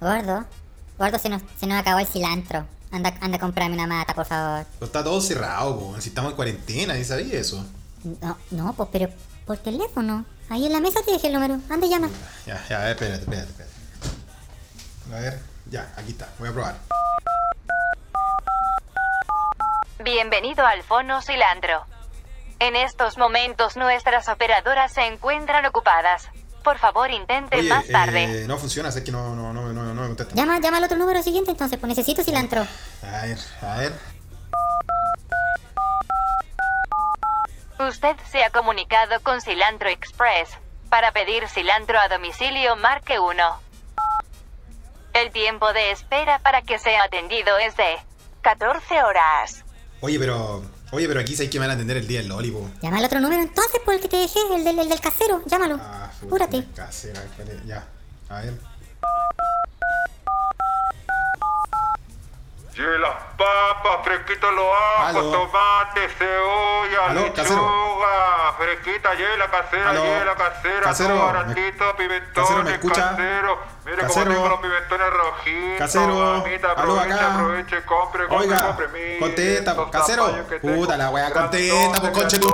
Gordo, gordo, se nos, se nos acabó el cilantro. Anda, anda a comprarme una mata, por favor. Pero está todo cerrado, po. Si estamos en cuarentena, ¿y sabías eso? No, no, pues, pero por teléfono. Ahí en la mesa te dejé el número. Anda, llama. Ya, ya, a ver, espérate, espérate, espérate. A ver, ya, aquí está. Voy a probar. Bienvenido al Fono Cilantro. En estos momentos nuestras operadoras se encuentran ocupadas. Por favor, intente Oye, más tarde. eh, no funciona, es que no, no, no, no, no me contesta. Llama, llama al otro número siguiente entonces, pues necesito cilantro. A ver, a ver. Usted se ha comunicado con Cilantro Express. Para pedir cilantro a domicilio, marque 1. El tiempo de espera para que sea atendido es de 14 horas. Oye, pero. Oye, pero aquí sabes que me van a atender el día del Loli, po. Llama al otro número entonces, pues el que te dejé, el del, el del casero. Llámalo. Ah, Apúrate. Casera, ya. A ver. Y las papas, fresquito los ajos, Aló. tomate, cebolla, Aló, lechuga, fresquita, hiela casera, Aló. hiela casera, Casero, todo me- baratito, pimentones, casero, ¿me escucha? casero. Mire Casero. cómo tengo los pimentones rojitos, Casero, mamita, aló, aproveche, acá. aproveche, compre, compre, Oiga, compre. Mire, contesta, estos casero. zapallos que tengo, Puta la wea, contesta, grandotes, pues conche tu.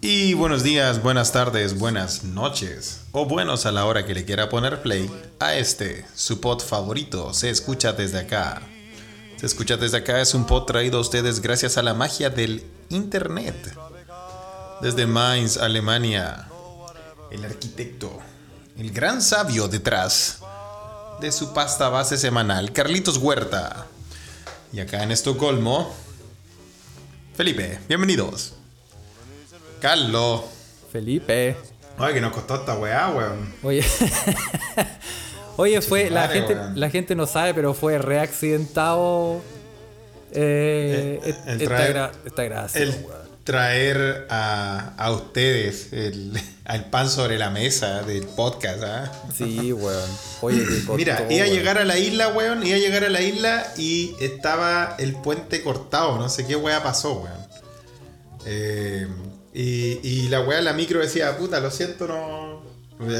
Y buenos días, buenas tardes, buenas noches o buenos a la hora que le quiera poner play a este, su pod favorito, se escucha desde acá. Se escucha desde acá es un pod traído a ustedes gracias a la magia del internet. Desde Mainz, Alemania, el arquitecto, el gran sabio detrás de su pasta base semanal, Carlitos Huerta. Y acá en Estocolmo, Felipe, bienvenidos. Carlos. Felipe. Ay, que nos costó esta weá, weón. Oye. Oye, fue. La gente, weón. la gente no sabe, pero fue reaccidentado. Eh, El- el esta, traer- gra- esta gracia, El weón. traer a, a ustedes el, al pan sobre la mesa del podcast, ¿ah? Sí, weón. Oye, qué costó, Mira, iba a llegar a la isla, weón, iba a llegar a la isla y estaba el puente cortado, no sé qué weá pasó, weón. Eh, y, y la weá, la micro decía, puta, lo siento, no...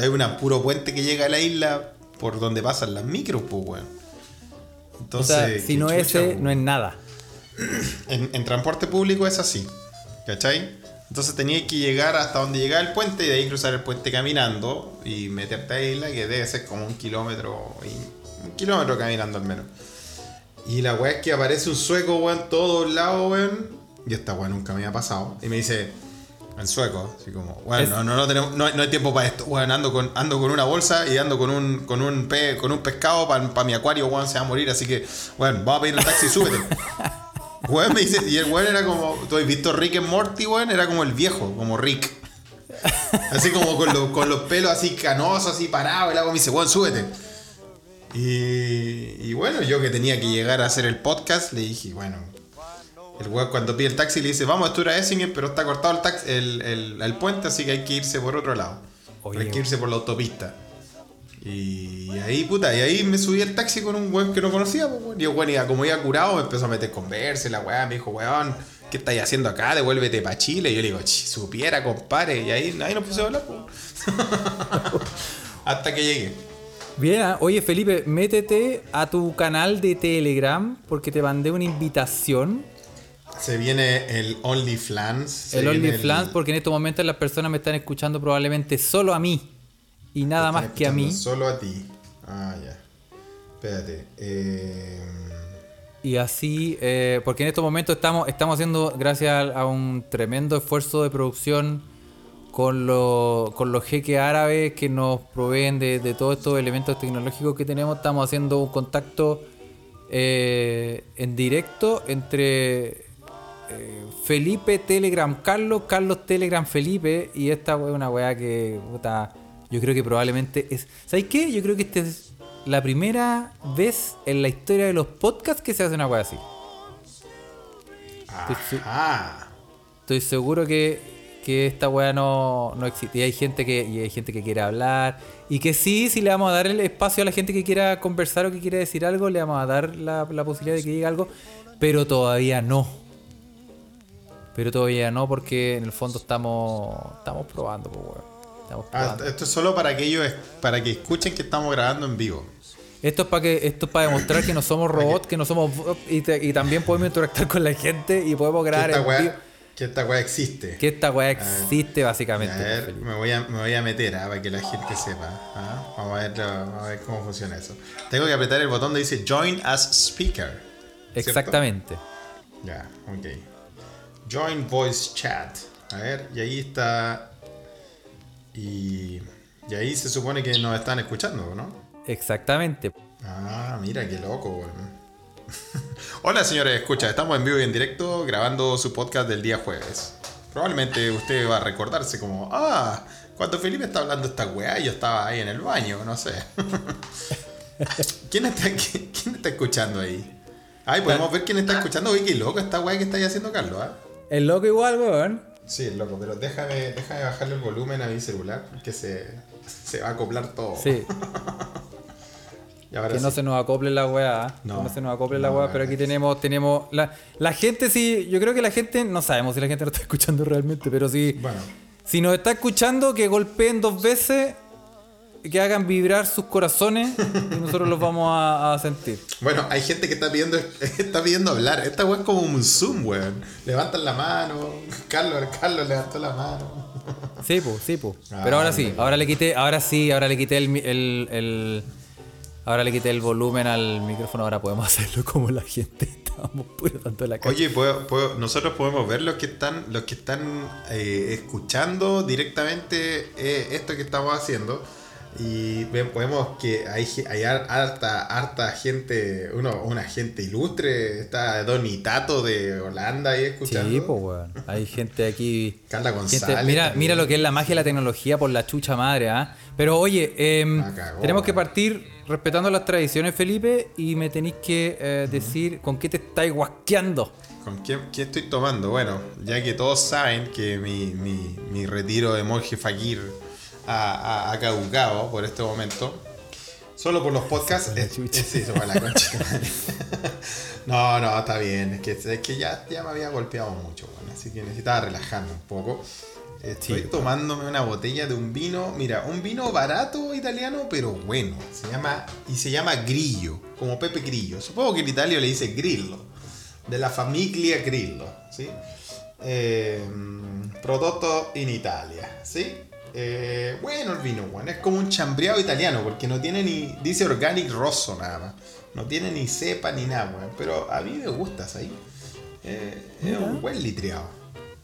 Hay un puro puente que llega a la isla por donde pasan las micros, pues, weón. O Entonces, sea, si no chucha, ese, weón. no es nada. En, en transporte público es así, ¿cachai? Entonces tenías que llegar hasta donde llegaba el puente y de ahí cruzar el puente caminando y meterte a la isla, que debe ser como un kilómetro, y, un kilómetro caminando al menos. Y la weá es que aparece un sueco, weón, en todos lados, weón. Y esta weá nunca me había pasado. Y me dice, el sueco, así como, Es- no, no, no, tenemos, no, hay- no hay tiempo para esto, weón, ando con, ando con una bolsa y ando con un, con un, pe- con un pescado para mi acuario, weón, se va a morir, así que, weón, vamos a pedir el taxi, súbete. Weón me dice, y el weón era como, ¿tú has visto Rick and Morty, weón? Era como el viejo, como Rick. Así como con, los- con los pelos así canosos, así parados, y el agua me dice, weón, súbete. Y, y bueno, yo que tenía que llegar a hacer el podcast, le dije, bueno, el weón cuando pide el taxi le dice, vamos a Estura Essingen, pero está cortado el, taxi, el, el- el puente, así que hay que irse por otro lado. Oye. hay que irse por la autopista. Y ahí, puta, y ahí me subí al taxi con un weón que no conocía, pues. Y weón iba, como iba curado, me empezó a meter conversa, la weá me dijo, weón, ¿qué estáis haciendo acá? Devuélvete para Chile. Y yo le digo, "Ch, supiera, compadre. Y ahí, ahí nos pusimos a hablar, pues. Hasta que llegué. Bien, oye Felipe, métete a tu canal de Telegram porque te mandé una invitación. Se viene el OnlyFans. el OnlyFans, porque en estos momentos las personas me están escuchando probablemente solo a mí. Y nada más que a mí. Solo a ti. Ah, ya. Espérate. Eh, Y así, eh, porque en estos momentos estamos, estamos haciendo, gracias a, a un tremendo esfuerzo de producción con, lo- con los jeques árabes que nos proveen de, de todos estos elementos tecnológicos que tenemos, estamos haciendo un contacto eh, en directo entre eh, Felipe Telegram Carlos, Carlos Telegram Felipe, y esta es una weá que puta, yo creo que probablemente es. ¿Sabéis qué? Yo creo que esta es la primera vez en la historia de los podcasts que se hace una weá así. Ajá. Estoy seguro que, que esta weá no, no existe. Y hay gente que, y hay gente que quiere hablar. Y que sí, si le vamos a dar el espacio a la gente que quiera conversar o que quiera decir algo, le vamos a dar la, la posibilidad de que diga algo. Pero todavía no. Pero todavía no, porque en el fondo estamos estamos probando, pues. Estamos Ah, esto es solo para que ellos, para que escuchen que estamos grabando en vivo. Esto es para que esto es para demostrar que no somos robots, que no somos y, te- y también podemos interactuar con la gente y podemos Que grabar esta en vivo. weá, que esta weá existe. Que esta weá existe A básicamente. pues, ver, me voy a, me voy a meter ah, para que la gente sepa. ah. Vamos, a ver, vamos a ver cómo funciona eso. Tengo que apretar el botón donde dice Join as Speaker. ¿cierto? Exactamente. Ya, ok. Join Voice Chat. A ver, y ahí está. Y, y ahí se supone que nos están escuchando, ¿no? Exactamente. Ah, mira qué loco, weón. Hola señores, escucha, estamos en vivo y en directo grabando su podcast del día jueves. Probablemente usted va a recordarse como, ah, cuando Felipe está hablando esta weá, yo estaba ahí en el baño, no sé. ¿Quién está, qui- quién está escuchando ahí? Ay, podemos ver quién está escuchando. Oye, qué loco esta weá que está ahí haciendo Carlos, ¿ah? El loco igual, weón. Sí, loco, pero déjame, déjame bajarle el volumen a mi celular, porque se, se va a acoplar todo. Sí. Y ahora Que no se nos acople la weá. ¿ah? No, que no se nos acople la weá, pero aquí tenemos, tenemos. La, la gente sí, yo creo que la gente, no sabemos si la gente lo está escuchando realmente, pero sí. Bueno. Si nos está escuchando, que golpeen dos veces, que hagan vibrar sus corazones y nosotros los vamos a, a sentir. Bueno, hay gente que está pidiendo, está pidiendo hablar. Esta weá es como un Zoom, weón. Levantan la mano. Carlos, Carlos levantó la mano. Sí, pues, sí, pues. Ah, Pero ahora sí, ahora le quité, ahora sí, ahora le quité el, el, el- ahora le quité el volumen al micrófono, ahora podemos hacerlo como la gente. Estábamos tanto la calle. Oye, ¿puedo- puedo- nosotros podemos ver los que están, los que están eh, escuchando directamente eh, esto que estamos haciendo. Y ve- podemos que hay, hay har- harta, harta gente, uno, una gente ilustre. Está Donny Tato de Holanda ahí escuchando. Sí, pues, weón. Hay gente aquí. Carla gente- González. mira, también. mira lo que es la magia de la tecnología por la chucha madre, ¿ah? Pero oye, La cagó, tenemos que partir respetando las tradiciones, Felipe, y me tenéis que eh, decir con qué te estáis guasqueando. ¿Con qué, qué estoy tomando? Bueno, ya que todos saben que mi, mi- mi retiro de monje fakir ha- ha caducado por este momento, solo por los podcasts. la es- chucha. es- sí, se fue la concha de madre. no, no, está bien. Es que, es que ya, ya me había golpeado mucho, bueno, así que necesitaba relajarme un poco. Estoy Sí, tomándome una botella de un vino, mira, un vino barato italiano, pero bueno. Se llama, y se llama Grillo, como Pepe Grillo. Supongo que en Italia le dice Grillo de la familia Grillo, ¿sí? Eh, prodotto in Italia, ¿sí? Eh, bueno el vino, bueno, es como un chambreado italiano, porque no tiene ni, dice organic rosso nada más, no tiene ni cepa ni nada, weón, pero a mí me gusta, ¿sí? Eh, es un buen litreado,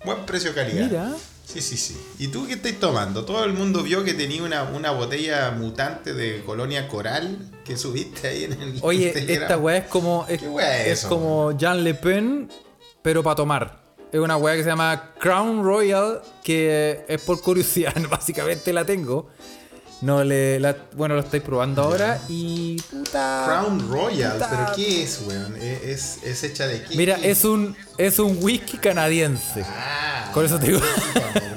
buen precio-calidad. Mira. Sí, sí, sí. ¿Y tú qué estás tomando? Todo el mundo vio que tenía una, una botella mutante de colonia coral que subiste ahí en el Oye, esta weá es como. Es, ¿Qué weá es como Jean Le Pen, pero para tomar. Es una weá que se llama Crown Royal, que es por curiosidad, básicamente la tengo. No le. la- bueno, lo estáis probando ahora y. Puta. Crown Royal, puta. pero ¿qué es, weón? ¿Es, hecha de qué? Mira, es un, es un whisky canadiense. Ah, Con eso te digo.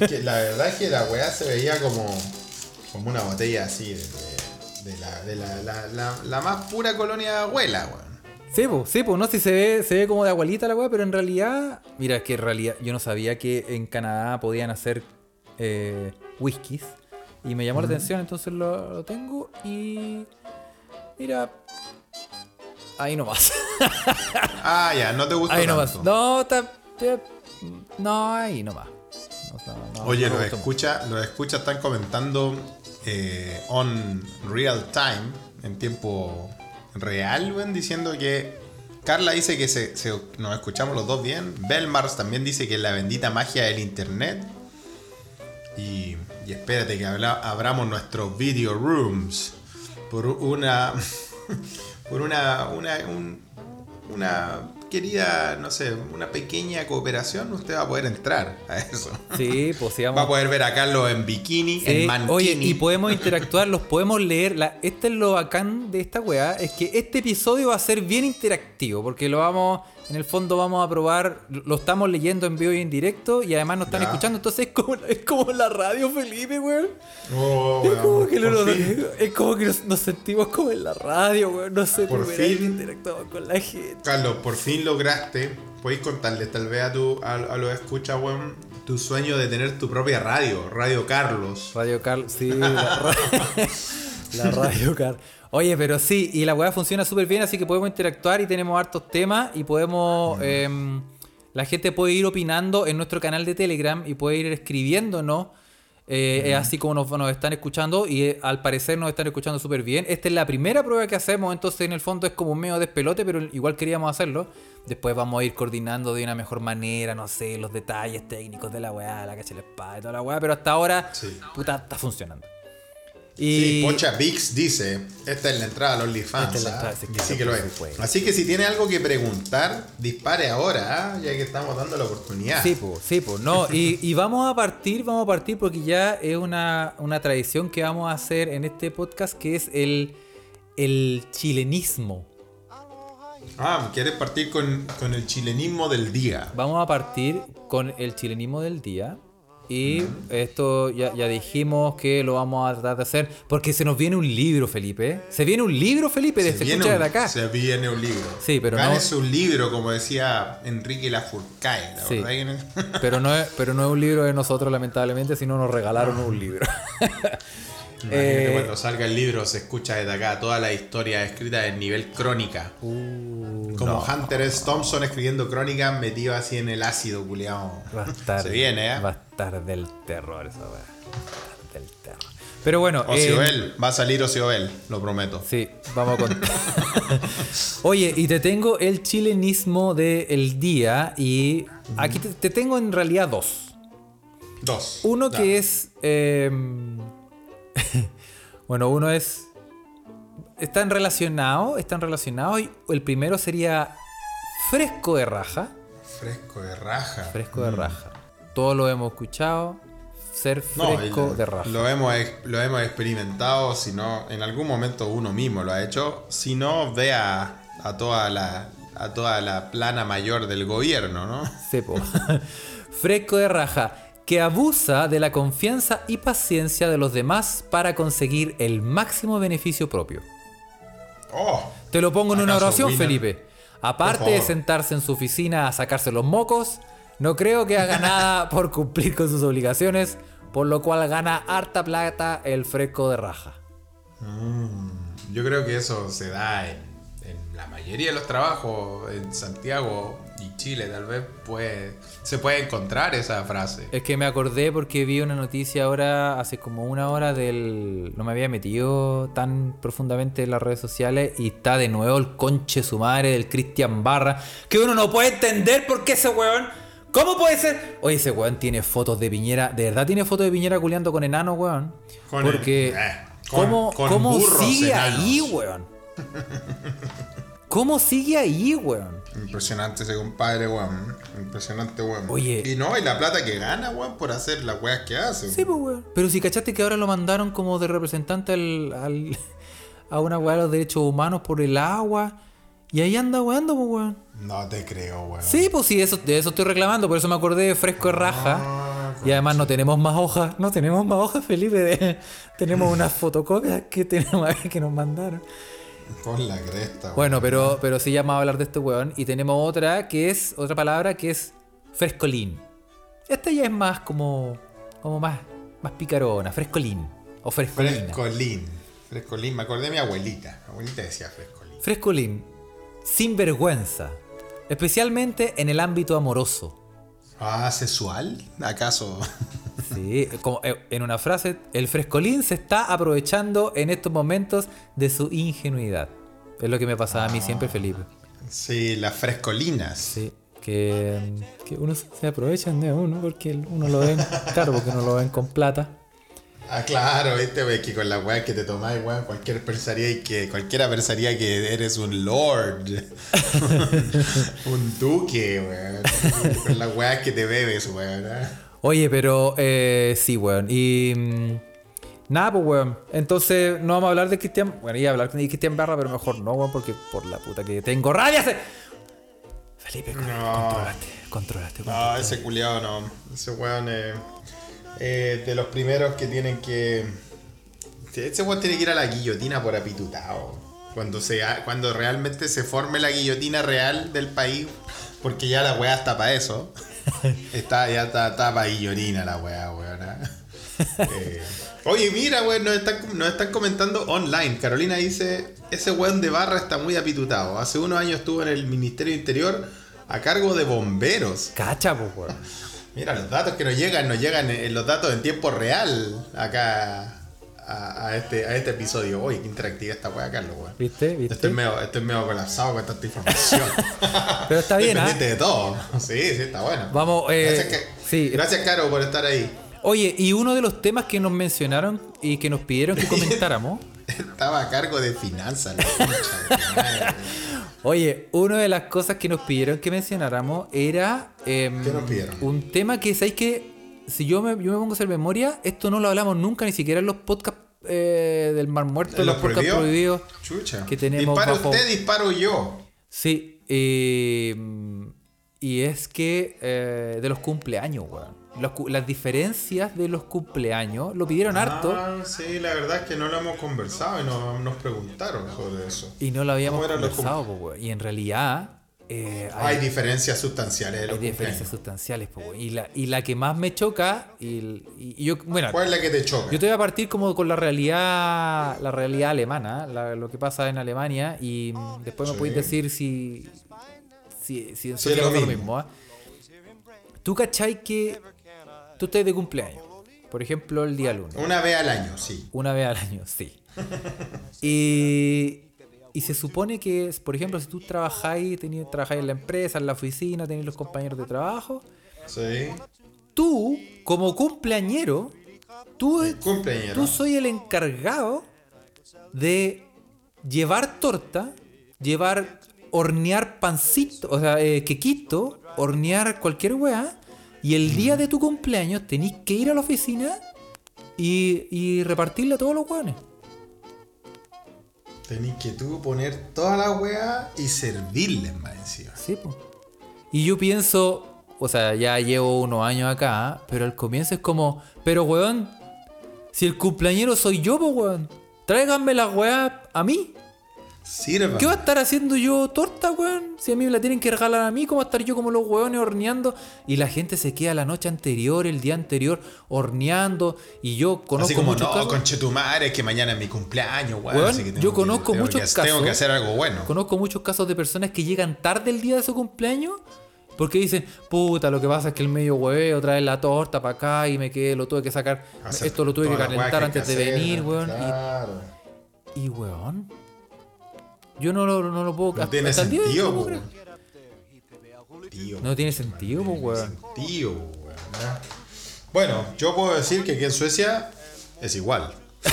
porque la verdad es que la weá se veía como, como una botella así de, de- de la, de la, la, la- la más pura colonia abuela, weón. Sí, pues, sí, pues, no sé si se ve, se ve como de abuelita la weá, pero en realidad. Mira, es que en realidad yo no sabía que en Canadá podían hacer eh, whiskies. Y me llamó la atención, entonces lo, lo tengo y. Mira. Ahí nomás. Ah, ya, no te gusta ahí nomás. tanto. No, está. eh, No, ahí nomás. No, no, no, Oye, no los escucha, los escucha están comentando eh, on real time, en tiempo real, weón, diciendo que Carla dice que se, nos escuchamos los dos bien. Belmars también dice que la bendita magia del internet. Y, y espérate que abramos nuestros video rooms por una por una una un- una querida, no sé, una pequeña cooperación, usted va a poder entrar a eso. Sí, pues sí, Va a poder ver a Carlos en bikini, Sí, en mankini. oye, y podemos interactuar, los podemos leer. La, este es lo bacán de esta weá, es que este episodio va a ser bien interactivo, porque lo vamos, en el fondo vamos a probar, lo estamos leyendo en vivo y en directo y además nos están Ya. escuchando, entonces es como, es como la radio, Felipe, weón. Oh, Es como que, por lo- fin. es como que nos, nos sentimos como en la radio, weón. No sé, Por fin. interactuamos con la gente. Carlos, por fin lograste, podéis contarle tal vez a, tu, a, a los escuchas, weón, tu sueño de tener tu propia radio, Radio Carlos. Radio Carl, sí, la, ra- la Radio Carl. Oye, pero sí, y la weá funciona súper bien, así que podemos interactuar y tenemos hartos temas y podemos... em, la gente puede ir opinando en nuestro canal de Telegram y puede ir escribiéndonos. eh, Es así como nos, nos están escuchando y eh, al parecer nos están escuchando súper bien. Esta es la primera prueba que hacemos, entonces en el fondo es como un medio despelote, pero igual queríamos hacerlo. Después vamos a ir coordinando de una mejor manera, no sé, los detalles técnicos de la weá, la cacha de la espada y toda la weá, pero hasta ahora, Sí. puta, está funcionando. Sí, Y Pocha Vix dice, esta es la entrada a los OnlyFans. Es la ¿ah? entrada, sí, Y claro, sí que lo es. Así que si tiene algo que preguntar, dispare ahora, ¿ah? ya que estamos dando la oportunidad. Sí, pues, sí, pues, no. Y, y vamos a partir, vamos a partir porque ya es una, una tradición que vamos a hacer en este podcast que es el, el chilenismo. Ah, ¿quieres partir con, con el chilenismo del día? Vamos a partir con el chilenismo del día. Y esto ya, ya dijimos que lo vamos a tratar de hacer porque se nos viene un libro, Felipe. Se viene un libro, Felipe, de Se viene, escucha un, de acá. se viene un libro. Sí, pero no- Gánese un libro, como decía Enrique Lafourcade, la Sí. verdad Pero no, es, pero no es un libro de nosotros, lamentablemente, sino nos regalaron un libro. Eh, cuando salga el libro, se escucha desde acá toda la historia escrita en nivel crónica. Uh, Como no. Hunter S. Thompson escribiendo crónicas metido así en el ácido, culiao. Va a estar. Se viene, ¿eh? Va a estar del terror esa. Va a estar del terror. Pero bueno. eh, Ociobel, va a salir Ociobel, lo prometo. sí, vamos a contar. Oye, y te tengo el chilenismo del día. Y aquí te, te tengo en realidad dos. Dos. Uno que es. eh, bueno, uno es. Están relacionados. Están relacionados. Y el primero sería fresco de raja. Fresco de raja. Fresco de raja. Todos lo hemos escuchado. Ser Mm. No, fresco de raja. Lo hemos, lo hemos experimentado, si no, en algún momento uno mismo lo ha hecho. Si no, vea a toda la, a toda la plana mayor del gobierno, ¿no? Sepo. Fresco de raja, que abusa de la confianza y paciencia de los demás para conseguir el máximo beneficio propio. Oh, Te lo pongo en una ¿Acaso oración, Winner? Felipe. Aparte de sentarse en su oficina a sacarse los mocos, no creo que haga nada por cumplir con sus obligaciones, por lo cual gana harta plata el fresco de raja. yo creo que eso se da en, en la mayoría de los trabajos en Santiago Chile, tal vez puede, se puede encontrar esa frase. Es que me acordé porque vi una noticia ahora, hace como una hora del... No me había metido tan profundamente en las redes sociales y está de nuevo el conche su madre del Cristian Barra, que uno no puede entender por qué ese weón... ¿Cómo puede ser? Oye, ese weón tiene fotos de Piñera, ¿de verdad tiene fotos de Piñera culeando con enano, weón? Con porque... el- eh, con- ¿Cómo, con cómo sigue enanos. ahí, weón? ¿Cómo sigue ahí, weón? Impresionante ese compadre, weón. Impresionante, weón. Oye. Y no, y la plata que gana, weón, por hacer las weas que hace. Sí, pues, weón. Pero si cachaste que ahora lo mandaron como de representante al, al- a una weá de los derechos humanos por el agua. Y ahí anda weando, pues, weón. No te creo, weón. Sí, pues sí, eso, de eso estoy reclamando. Por eso me acordé de fresco de raja. Ah, y además no tenemos más hojas. No tenemos más hojas, Felipe. de- tenemos unas fotocopias que tenemos que nos mandaron. Con la cresta, weón. Bueno, pero, pero sí ya vamos a hablar de este weón. Y tenemos otra que es, otra palabra que es frescolín. Esta ya es más como, como más, más picarona, frescolín. O frescolina. Frescolín. Frescolín. Me acordé de mi abuelita. Mi abuelita decía frescolín. Frescolín, sin vergüenza, especialmente en el ámbito amoroso. Ah, ¿sexual? ¿Acaso? Sí, como eh, en una frase, el frescolín se está aprovechando en estos momentos de su ingenuidad. Es lo que me pasaba a mí siempre, Felipe. sí, las frescolinas. Sí, que, que uno se aprovechan de uno porque uno lo ven, claro, porque uno lo ven con plata. Ah, claro, viste, wey, que con la weá que te tomáis, weón, cualquier pensaría y que cualquiera pensaría que eres un lord. un duque, weón. Con la weá que te bebes, weón. ¿Eh? Oye, pero eh, sí, weón. Y. mm, nada, pues, weón. Entonces, no vamos a hablar de Cristian. Bueno, iba a hablar de Cristian Barra, pero mejor no, weón, porque por la puta que tengo rabia. se- Felipe, No. controlate, controlate. No, ese culiado no. Ese weón es eh, de los primeros que tienen que. Ese weón tiene que ir a la guillotina por apitutado. Cuando, sea, cuando realmente se forme la guillotina real del país, porque ya la weá está para eso. Está, ya está, está la weá, weón. Eh, oye, mira, weón, nos están, nos están comentando online. Carolina dice: Ese weón de barra está muy apitutado. Hace unos años estuvo en el Ministerio Interior a cargo de bomberos. Cacha, pues, weón. Mira, los datos que nos llegan, nos llegan en los datos en tiempo real acá a, a este, a este episodio. Uy, qué interactiva esta weá, Carlos, weón. ¿Viste? ¿Viste? Estoy medio, estoy medio colapsado con tanta información. Pero está bien, Estoy ¿ah? de todo. Sí, sí, está bueno. Vamos, eh, gracias, Ca- sí. gracias, Caro, por estar ahí. Oye, y uno de los temas que nos mencionaron y que nos pidieron que comentáramos. Estaba a cargo de finanzas, la concha. Oye, una de las cosas que nos pidieron que mencionáramos era em, ¿Qué nos pidieron? un tema que sabéis que si yo me, yo me pongo a hacer memoria, esto no lo hablamos nunca, ni siquiera en los podcasts eh, del Mar Muerto, los, ¿Los podcasts prohibidos? Chucha. que tenemos Dispara bajo- usted, disparo yo. Sí, em, y es que eh, de los cumpleaños, weón. Los las diferencias de los cumpleaños lo pidieron harto Ah, sí, la verdad es que no lo hemos conversado y no, nos preguntaron sobre eso. y no lo habíamos ¿Cómo eran los conversado, po, weón. Y en realidad eh, Hay diferencias sustanciales de los Hay diferencias sustanciales, po, y, la, y la que más me choca, y, yo, bueno, ¿Cuál es la que te choca? yo te voy a partir como con la realidad, la realidad alemana, la- lo que pasa en Alemania, y después me podéis decir si, si, si en Sí, Suecia lo pasa lo mismo. mismo. ¿ah? ¿Tú cachai que tú estás de cumpleaños? Por ejemplo, el día lunes. Una vez al año, sí. Una vez al año, sí. y, y se supone que, por ejemplo, si tú trabajáis, trabajáis en la empresa, en la oficina, tenéis los compañeros de trabajo, Sí. tú, como cumpleañero, tú, Cumpleañero. tú soy el encargado de llevar torta, llevar, hornear pancito, o sea, eh, quequito, hornear cualquier weá, y el día de tu cumpleaños tenéis que ir a la oficina y, y repartirle a todos los weones. Tenés que tú poner toda la weá y servirles más encima. Sí, po. Y yo pienso, o sea, ya llevo unos años acá, pero al comienzo es como, pero weón, si el cumpleañero soy yo, pues weón, tráiganme la weá a mí. Sirva. ¿Qué va a estar haciendo yo torta, weón? Si a mí me la tienen que regalar a mí, ¿cómo va a estar yo como los weones horneando? Y la gente se queda la noche anterior, el día anterior, horneando. Y yo conozco Así como, muchos no, casos. conchetumare, que mañana es mi cumpleaños, weón. Weón, así que tengo yo que- conozco tengo muchos que, casos. Tengo que hacer algo bueno. Conozco muchos casos de personas que llegan tarde el día de su cumpleaños porque dicen, puta, lo que pasa es que el medio hueveo trae la torta para acá y me quedé, lo tuve que sacar, Hacer esto lo tuve que calentar antes de venir, weón. Claro. Y, y, weón, yo no lo, no lo puedo No tiene sentido, no puedo. Tío, No tiene sentido, no tiene sentido, weón. Bueno, yo puedo decir que aquí en Suecia es igual.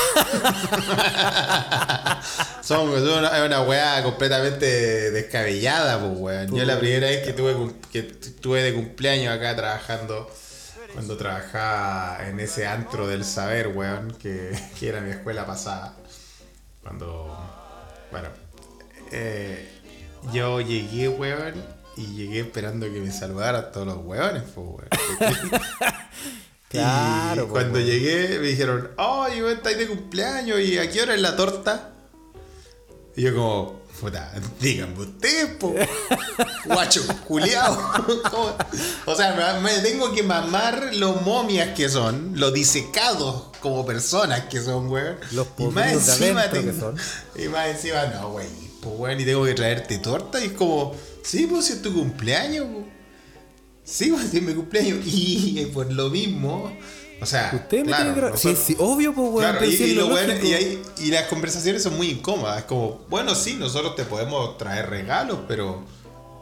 Son, es una, una weá completamente descabellada, pues weón. Yo la primera vez que tuve, que tuve de cumpleaños acá trabajando, cuando trabajaba en ese antro del saber, weón, que, que era mi escuela pasada. Cuando, bueno, eh, yo llegué, weón, y llegué esperando que me saludaran todos los weones, pues weón. Claro, Y cuando weón. llegué me dijeron, oh, yo estáis de cumpleaños y a qué hora es la torta. Y yo como, puta, díganme ustedes, po. Guacho, culiao. O sea, me, tengo que mamar los momias que son, los disecados como personas que son, weón. Los y más encima que tengo- son. Y más encima, no, güey, pues weón, y tengo que traerte torta. Y es como, sí, pues si es tu cumpleaños, po. Sí, pues si es mi cumpleaños. Y por lo mismo, o sea, Usted me claro, tiene que... gra- Sí, nosotros- sí, obvio, pues, weón. Claro, pero y, lo bueno- y las conversaciones son muy incómodas. Es como, bueno, sí, nosotros te podemos traer regalos, pero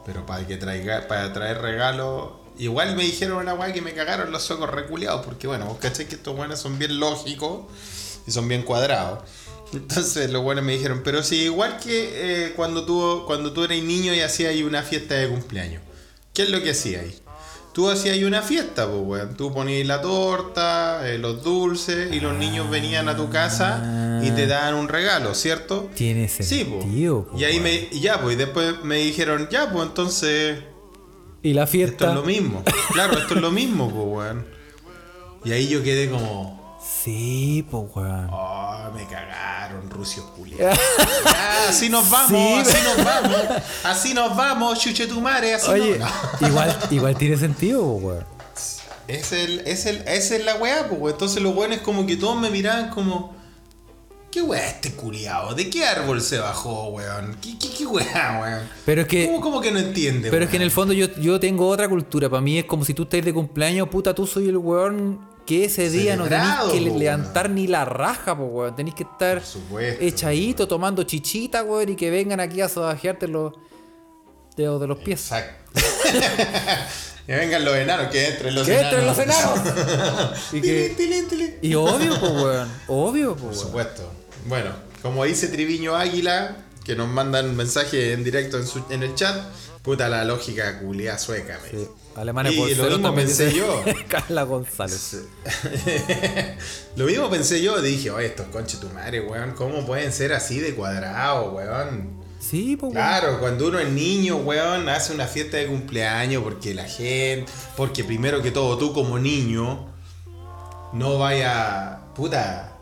pero para que traiga, para traer regalos. Igual me dijeron una weá que me cagaron los ojos reculeados, porque bueno, vos cachai que estos buenos son bien lógicos y son bien cuadrados. Entonces los buenos me dijeron, pero sí, igual que eh, cuando, tú, cuando tú eras niño y hacías ahí una fiesta de cumpleaños. ¿Qué es lo que hacías ahí? Tú hacías ahí una fiesta, pues, weón. Tú ponías la torta, eh, los dulces, y los niños venían a tu casa y te daban un regalo, ¿cierto? Tiene Sí, po. sentido, po, Y ahí me, y ya, pues, y después me dijeron, ya, pues entonces, Y la Esto fiesta. es lo mismo. Claro, esto es lo mismo, pues, weón. Y ahí yo quedé como, Sí, pues, weón. oh, me cagaron, rusios culiados. Así nos vamos, Sí. así nos vamos. Así nos vamos, chuchetumare, así Oye, no. no. igual, igual tiene sentido, pues, weón. Es el, es el, esa es la weá, pues, weón. Entonces los weones como que todos me miraban como. ¿Qué weá este culiado? ¿De qué árbol se bajó, weón? ¿Qué, qué, qué weá, weón? Pero es que. ¿Cómo, cómo que no entiende, Pero es que en el fondo yo, yo tengo otra cultura. Para mí es como si tú estés de cumpleaños, puta, tú soy el weón que ese día no Celebrado, que po, levantar ni la raja, pues, weón. Tenés que estar supuesto. echadito, tomando chichita, weón, y que vengan aquí a sobajearte los dedos de los pies. Exacto. que vengan los enanos, que entren los ¡Que enanos. entren los enanos! y, que, Tilín, tilín, tilín. y obvio, pues, weón. Obvio, pues, Por weón. supuesto. Bueno, como dice Triviño Águila, que nos mandan un mensaje en directo en, su- en el chat, puta la lógica culiada sueca, me Sí. Alemania Y por lo cero mismo pensé yo. Carla González. Lo mismo pensé yo, dije, oye, estos conches tu madre, weón, ¿cómo pueden ser así de cuadrados, weón? Sí, pues, weón. Claro, cuando uno es niño, weón, hace una fiesta de cumpleaños porque la gente, porque primero que todo tú como niño, no vaya, puta,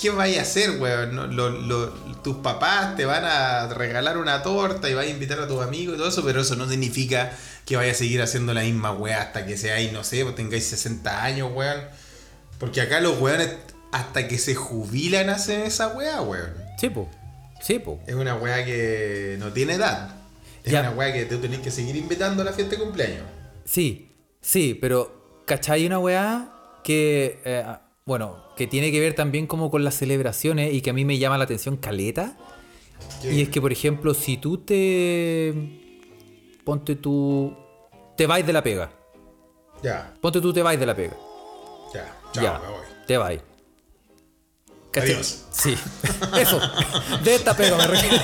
¿qué vaya a hacer, weón? Lo- tus papás te van a regalar una torta y vas a invitar a tus amigos y todo eso, pero eso no significa que vaya a seguir haciendo la misma weá hasta que seáis, no sé, pues tengáis 60 años, weón. Porque acá los weones, hasta que se jubilan, hacen esa weá, weón. Sí, pues. Sí, pues. Es una weá que no tiene edad. Es Ya. una weá que tú tenés que seguir invitando a la fiesta de cumpleaños. Sí, sí, pero ¿cachai una weá que, eh, bueno, que tiene que ver también como con las celebraciones y que a mí me llama la atención caleta? Y es que, por ejemplo, si tú te... Ponte tú... Te vais de la pega. Ya, Ponte tú te vais de la pega. ya, chao, ya, me voy. te vais. Adiós. Sí, eso. De esta pega me refiero.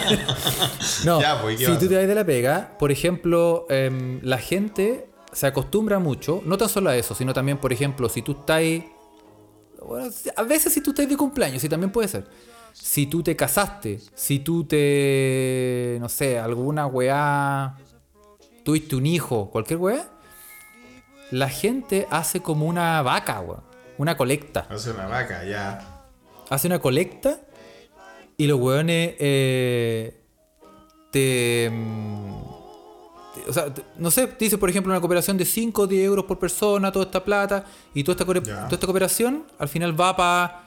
No, Ya, pues, ¿y qué si tú te vas de la pega, por ejemplo, em, la gente se acostumbra mucho, no tan solo a eso, sino también, por ejemplo, si tú estás. Bueno, a veces si tú estás de cumpleaños, sí también puede ser. Si tú te casaste, si tú te. No sé, alguna weá. Tuviste un hijo, cualquier weá. La gente hace como una vaca, weón. Una colecta Hace una vaca, ya. hace una colecta y los weones eh, te, mm, te- O sea, te- no sé, te dice por ejemplo una cooperación de 5 o 10 euros por persona, toda esta plata, y toda esta, toda esta cooperación al final va para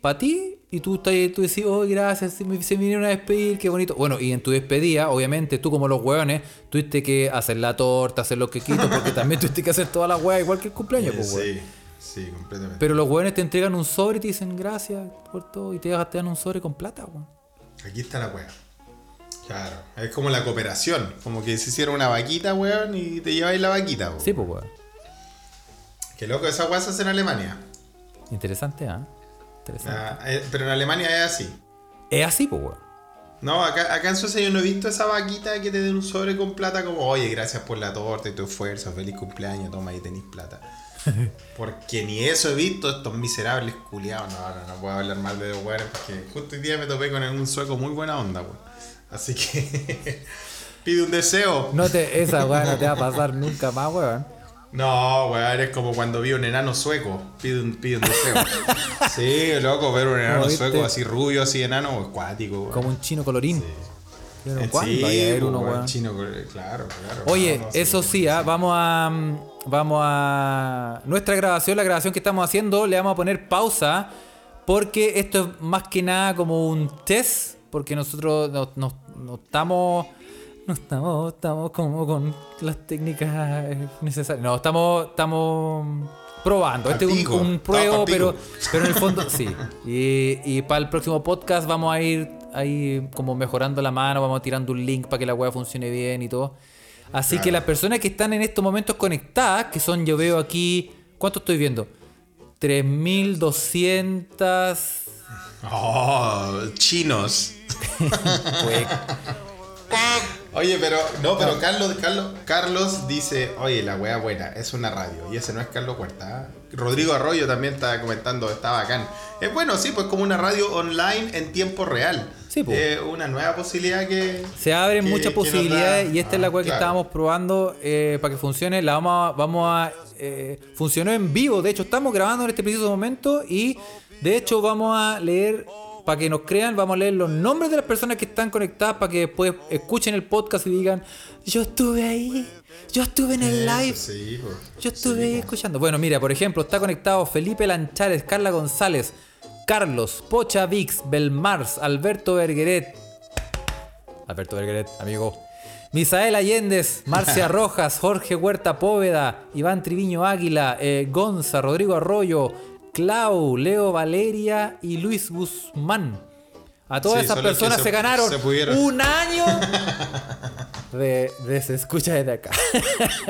para ti. Y tú, estás, tú decís, oh, gracias, se me, se me vinieron a despedir, qué bonito. Bueno, y en tu despedida, obviamente, tú como los hueones, tuviste que hacer la torta, hacer los quequitos, porque también tuviste que hacer toda la hueá igual que el cumpleaños, pues, sí, sí, completamente. Pero los hueones te entregan un sobre y te dicen gracias por todo y te, te dan un sobre con plata, weón. Aquí está la weá. Claro, es como la cooperación. Como que se hiciera una vaquita, weón, y te lleváis la vaquita, weón. Sí, pues, weón. Qué loco, esa weá se hace en Alemania. Interesante, ¿ah? Interesante. Ah, eh, pero en Alemania es así. Es así, pues, weón. No, acá, acá en Suecia yo no he visto esa vaquita que te den un sobre con plata como, oye, gracias por la torta y tu esfuerzo, feliz cumpleaños, toma ahí tenéis plata. Porque ni eso he visto, estos miserables culiados. No, no, no puedo hablar mal de los weones porque justo hoy día me topé con un sueco muy buena onda, weón. Así que pide un deseo. No te, esa weón no te va a pasar nunca más, weón. No, weón, eres como cuando vi un enano sueco. Pide un, pide un deseo. sí, loco, ver un enano viste- sueco así rubio, así enano, es cuático, weón. Como un chino colorín. Eh, ¿Cuándo sí, vaya a ver uno, weón, chino, claro, claro. Oye, No, no, eso sí, ¿ah? vamos a. Vamos a. Nuestra grabación, la grabación que estamos haciendo, le vamos a poner pausa. Porque esto es más que nada como un test. Porque nosotros no, no- no estamos. No estamos, estamos como con las técnicas necesarias. No, estamos, estamos probando. Este es un, un pruebo, pero, pero en el fondo sí. Y, y para el próximo podcast vamos a ir ahí como mejorando la mano, vamos tirando un link para que la web funcione bien y todo. Así que las personas que están en estos momentos conectadas, que son, yo veo aquí, ¿cuánto estoy viendo? 3200. Oh, chinos. Oye, pero no, pero Carlos, Carlos, Carlos dice, oye, la wea buena, es una radio. Y ese no es Carlos Huerta. ¿ah? Rodrigo Arroyo también estaba comentando, está bacán. Es bueno, sí, pues como una radio online en tiempo real. Sí, pues. Eh, una nueva posibilidad que. Se abren que- muchas que nos da- posibilidades y esta es la cual que estábamos probando eh, para que funcione. La vamos a. Vamos a eh, funcionó en vivo. De hecho, estamos grabando en este preciso momento y de hecho vamos a leer. Para que nos crean, vamos a leer los nombres de las personas que están conectadas para que después escuchen el podcast y digan: Yo estuve ahí, yo estuve en el live, pues. yo estuve ahí pues. escuchando. Bueno, mira, por ejemplo, está conectado Felipe Lanchares, Carla González, Carlos, Pocha Vix, Belmars, Alberto Bergueret. Alberto Bergueret, amigo. Misael Allendez, Marcia Rojas, Jorge Huerta Póveda, Iván Triviño Águila, eh, Gonza, Rodrigo Arroyo, Clau, Leo Valeria y Luis Guzmán. A todas Sí, esas personas se- se, ganaron se un año de, de Se Escucha desde acá.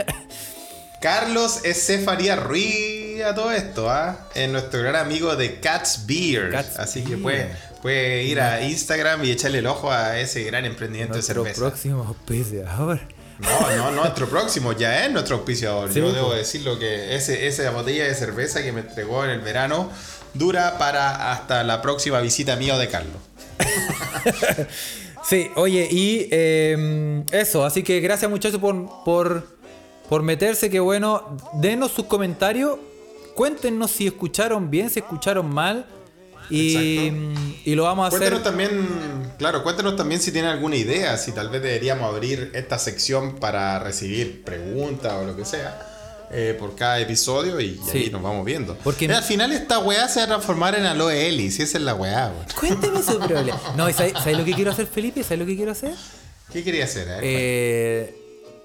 Carlos S. Faría Ruiz a todo esto, ¿ah? Es nuestro gran amigo de Cats Beer. Cats Así que puede, puede ir a Instagram y echarle el ojo a ese gran emprendimiento de cerveza. próximo auspiciador. No, no, nuestro próximo, ya es nuestro auspiciador. Sí, Yo debo decirlo que ese, esa botella de cerveza que me entregó en el verano dura para hasta la próxima visita mía o de Carlos. Sí, oye, y eh, eso, así que gracias muchachos por, por, por meterse, que bueno, denos sus comentarios, cuéntenos si escucharon bien, si escucharon mal, y, y lo vamos a hacer. Cuéntenos también, claro, cuéntenos también si tienen alguna idea, si tal vez deberíamos abrir esta sección para recibir preguntas o lo que sea. eh, por cada episodio y, Sí. ahí nos vamos viendo. Porque- al final esta weá se va a transformar en Aloe Eli, si esa es la weá, weón. Cuénteme su problema. No, ¿y ¿sabes, sabes lo que quiero hacer, Felipe? ¿Sabes lo que quiero hacer? ¿Qué quería hacer? Eh,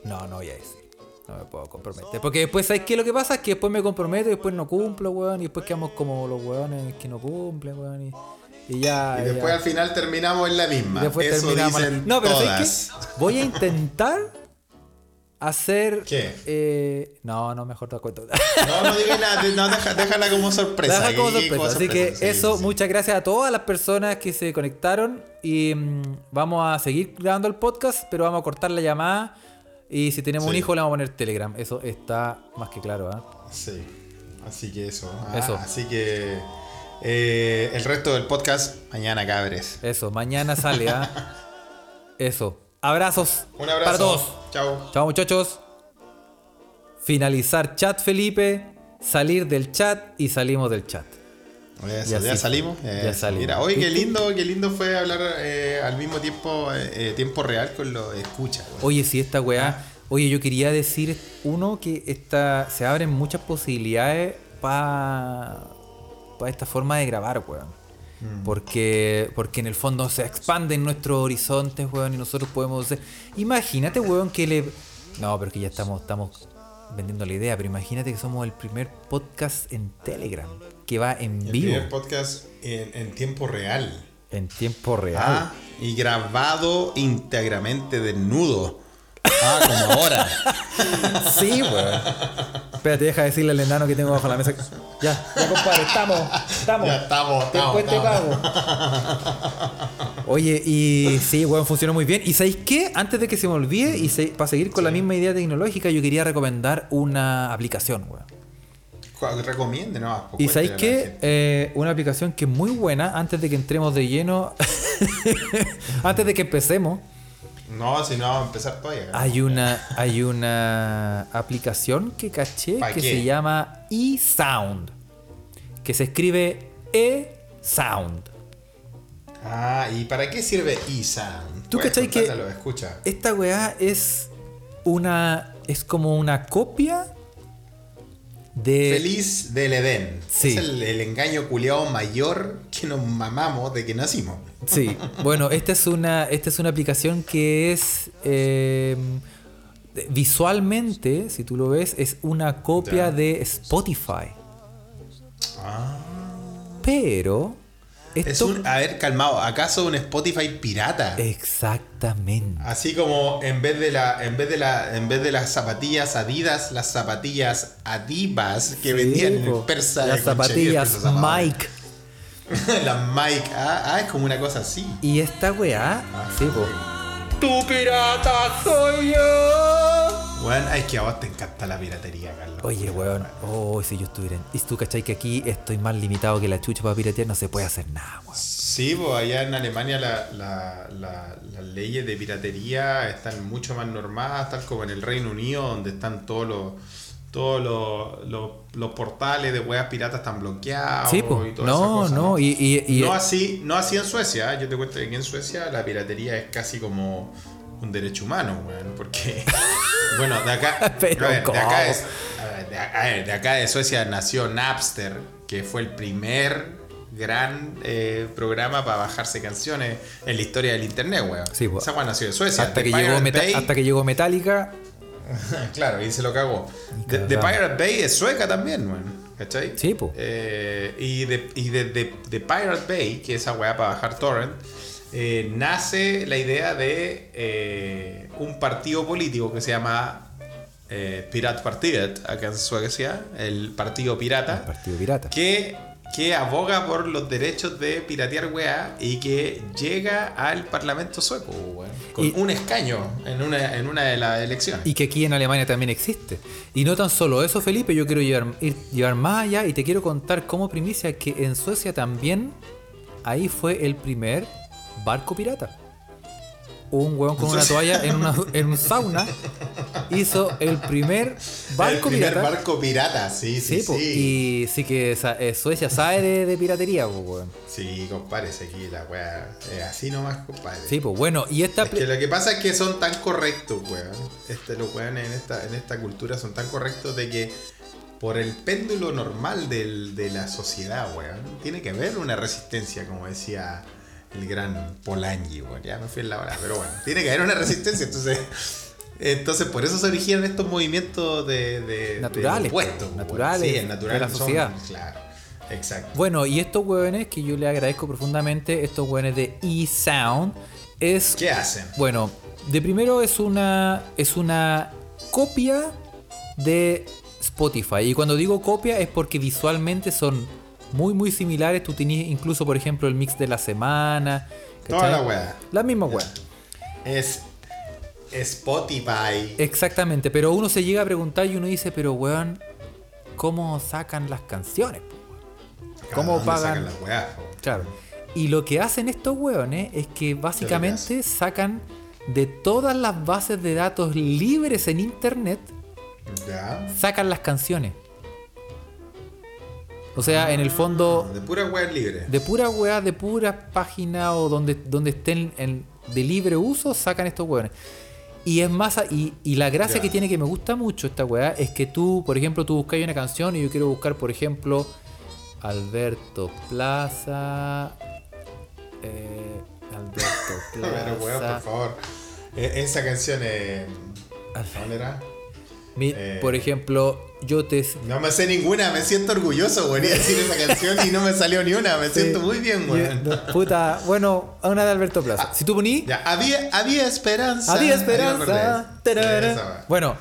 no, no voy a decir. No me puedo comprometer. Porque después, ¿sabes qué? Lo que pasa es que después me comprometo y después no cumplo, weón. Y después quedamos como los weones que no cumplen, weón. Y, y ya. y después ya. al final terminamos en la misma. Y después Eso terminamos. dicen No, pero todas. ¿sabes qué? Voy a intentar hacer. ¿Qué? eh, no, no, mejor te cuento. No, no digas nada, no, deja- déjala como sorpresa. Deja como que- que sorpresa. como Así que sí, eso, sí. muchas gracias a todas las personas que se conectaron. Y mm, vamos a seguir grabando el podcast, pero vamos a cortar la llamada. Y si tenemos un hijo, le vamos a poner Telegram. Eso está más que claro, ¿ah? Sí, así que eso. Ah, Eso. Así que eh, el resto del podcast mañana, cabres. Eso, mañana sale, ¿ah? Eso. Abrazos Un abrazo. para todos. Chao. Chao, muchachos. Finalizar chat, Felipe. Salir del chat y salimos del chat. Eso, ya, así salimos. Ya. Mira, hoy qué lindo, qué lindo fue hablar eh, al mismo tiempo, eh, eh, tiempo real con lo escucha. güey. Oye, sí, esta weá. Oye, yo quería decir, uno, que esta, se abren muchas posibilidades para esta forma de grabar, weón. Mm. Porque, porque en el fondo se expanden nuestros horizontes, weón, y nosotros podemos hacer... Imagínate, weón, que le... No, pero que ya estamos, estamos vendiendo la idea, pero imagínate que somos el primer podcast en Telegram, que va en El vivo, primer podcast en, en tiempo real. en tiempo real. Ah, y grabado íntegramente desnudo. Ah, como ahora. Sí, weón. Espérate, deja decirle al enano que tengo bajo la mesa. Ya, ya compadre, estamos, estamos. Ya estamos, estamos, te pago. Oye, y sí, weón, funcionó muy bien. ¿Y sabéis qué? Antes de que se me olvide, y se- para seguir con la misma idea tecnológica, yo quería recomendar una aplicación, weón. Recomiende, ¿no? Pues Y sabéis gente. Eh, una aplicación que es muy buena, antes de que entremos de lleno, antes de que empecemos, No, si no vamos a empezar todavía. Hay una, hay una aplicación que caché ¿Pa que qué? se llama eSound. Que se escribe eSound. Ah, ¿y para qué sirve eSound? ¿Tú cachai que- escucha. Esta weá es una. es como una copia de. Feliz del Edén. Sí. Es el, el engaño culiado mayor que nos mamamos de que nacimos. Sí. Bueno, esta es una. Esta es una aplicación que es. eh, visualmente, si tú lo ves, es una copia de Spotify. Ah. Pero. Es un, a ver, calmado, ¿acaso un Spotify pirata? Exactamente. Así como en vez de la, en vez de la, en vez de las zapatillas Adidas, las zapatillas Adibas que Sí, vendían en persa Las zapatillas persa. Mike. las Mike, ah, ah, es como una cosa así. Y esta weá, sí, po, tu pirata soy yo. Weón, es que a vos te encanta la piratería, Carlos. Oye, weón, oh, si yo estuviera en... Y tú, ¿cachai? Que aquí estoy más limitado que la chucha para piratear, no se puede hacer nada, weón. Sí, pues allá en Alemania la- la- la- las leyes de piratería están mucho más normadas, tal como en el Reino Unido, donde están todos los todos los, los, los portales de weas piratas están bloqueados Sí, po. y todas No, esas cosas, no, y- y- y- no así, no así en Suecia, ¿eh? yo te cuento que aquí en Suecia la piratería es casi como un derecho humano, weón, porque bueno, de acá, Pero a ver, de acá es, a ver, de, acá de Suecia nació Napster, que fue el primer gran eh, programa para bajarse canciones en la historia del internet, weón. Sí. Esa weá nació de Suecia. Hasta The que, llegó Bay- hasta que llegó Metallica, claro, y se lo cagó. The. Pirate Bay es sueca también, weón. ¿Cachai? Sí, po. Eh, y de, y de- de Pirate Bay, que es esa weá para bajar torrent, eh, nace la idea de eh, un partido político que se llama eh, Piratpartiet, acá en Suecia, el Partido Pirata Partido Pirata. que, que aboga por los derechos de piratear weá y que llega al Parlamento sueco, con Y- un escaño en una, en una de las elecciones. Y que aquí en Alemania también existe. Y no tan solo eso, Felipe, yo quiero llevar, ir- llevar más allá y te quiero contar como primicia que en Suecia también ahí fue el primer barco pirata. Un hueón con una toalla en, una- en un sauna hizo el primer barco el primer pirata. barco pirata, sí, sí, Sí, sí. y sí que eh, Suecia sabe de, de piratería, po, weón. Sí, compadre, aquí la weá es así nomás, compadre. Sí, pues bueno, y esta... Es que lo que pasa es que son tan correctos, weón. Este, los weones en esta, en esta cultura son tan correctos de que por el péndulo normal del- de la sociedad, weón, tiene que haber una resistencia, como decía el gran Polanyi, weón. Ya me fui en la hora, pero bueno, tiene que haber una resistencia, entonces. Entonces, por eso se originan estos movimientos de, de Naturales, de opuestos, naturales sí, natural de la son- sociedad. claro, exacto. Bueno, y estos hueones que yo le agradezco profundamente, estos hueones de eSound, es... ¿Qué hacen? Bueno, de primero es una, es una copia de Spotify. Y cuando digo copia es porque visualmente son muy, muy similares. Tú tenías incluso, por ejemplo, el mix de la semana. Toda ¿cachai? la weá. La misma weá. Es Spotify. Exactamente, pero uno se llega a preguntar y uno dice, pero weón, ¿cómo sacan las canciones? ¿Cómo ¿Dónde pagan? sacan las weas, po? Claro. Y lo que hacen estos weones es que básicamente sacan de todas las bases de datos libres en internet, Ya. sacan las canciones. O sea, en el fondo, De pura web libre. de pura weá, de pura página o donde, donde estén en- de libre uso, sacan estos weones. Y es más, a- y, y la gracia que tiene que me gusta mucho esta weá es que tú, por ejemplo, tú buscas una canción y yo quiero buscar, por ejemplo, Alberto Plaza. eh, Alberto Pero weón, Plaza. por favor. Eh, esa canción es. ¿Dónde era? Mi- Eh. Por ejemplo, yo te. No me sé ninguna, me siento orgulloso, de decir esa canción y no me salió ni una, me siento muy bien, yo- puta, bueno, una de Alberto Plaza. Si tú poní. Ya, había, había esperanza. Había esperanza. Esa. Bueno,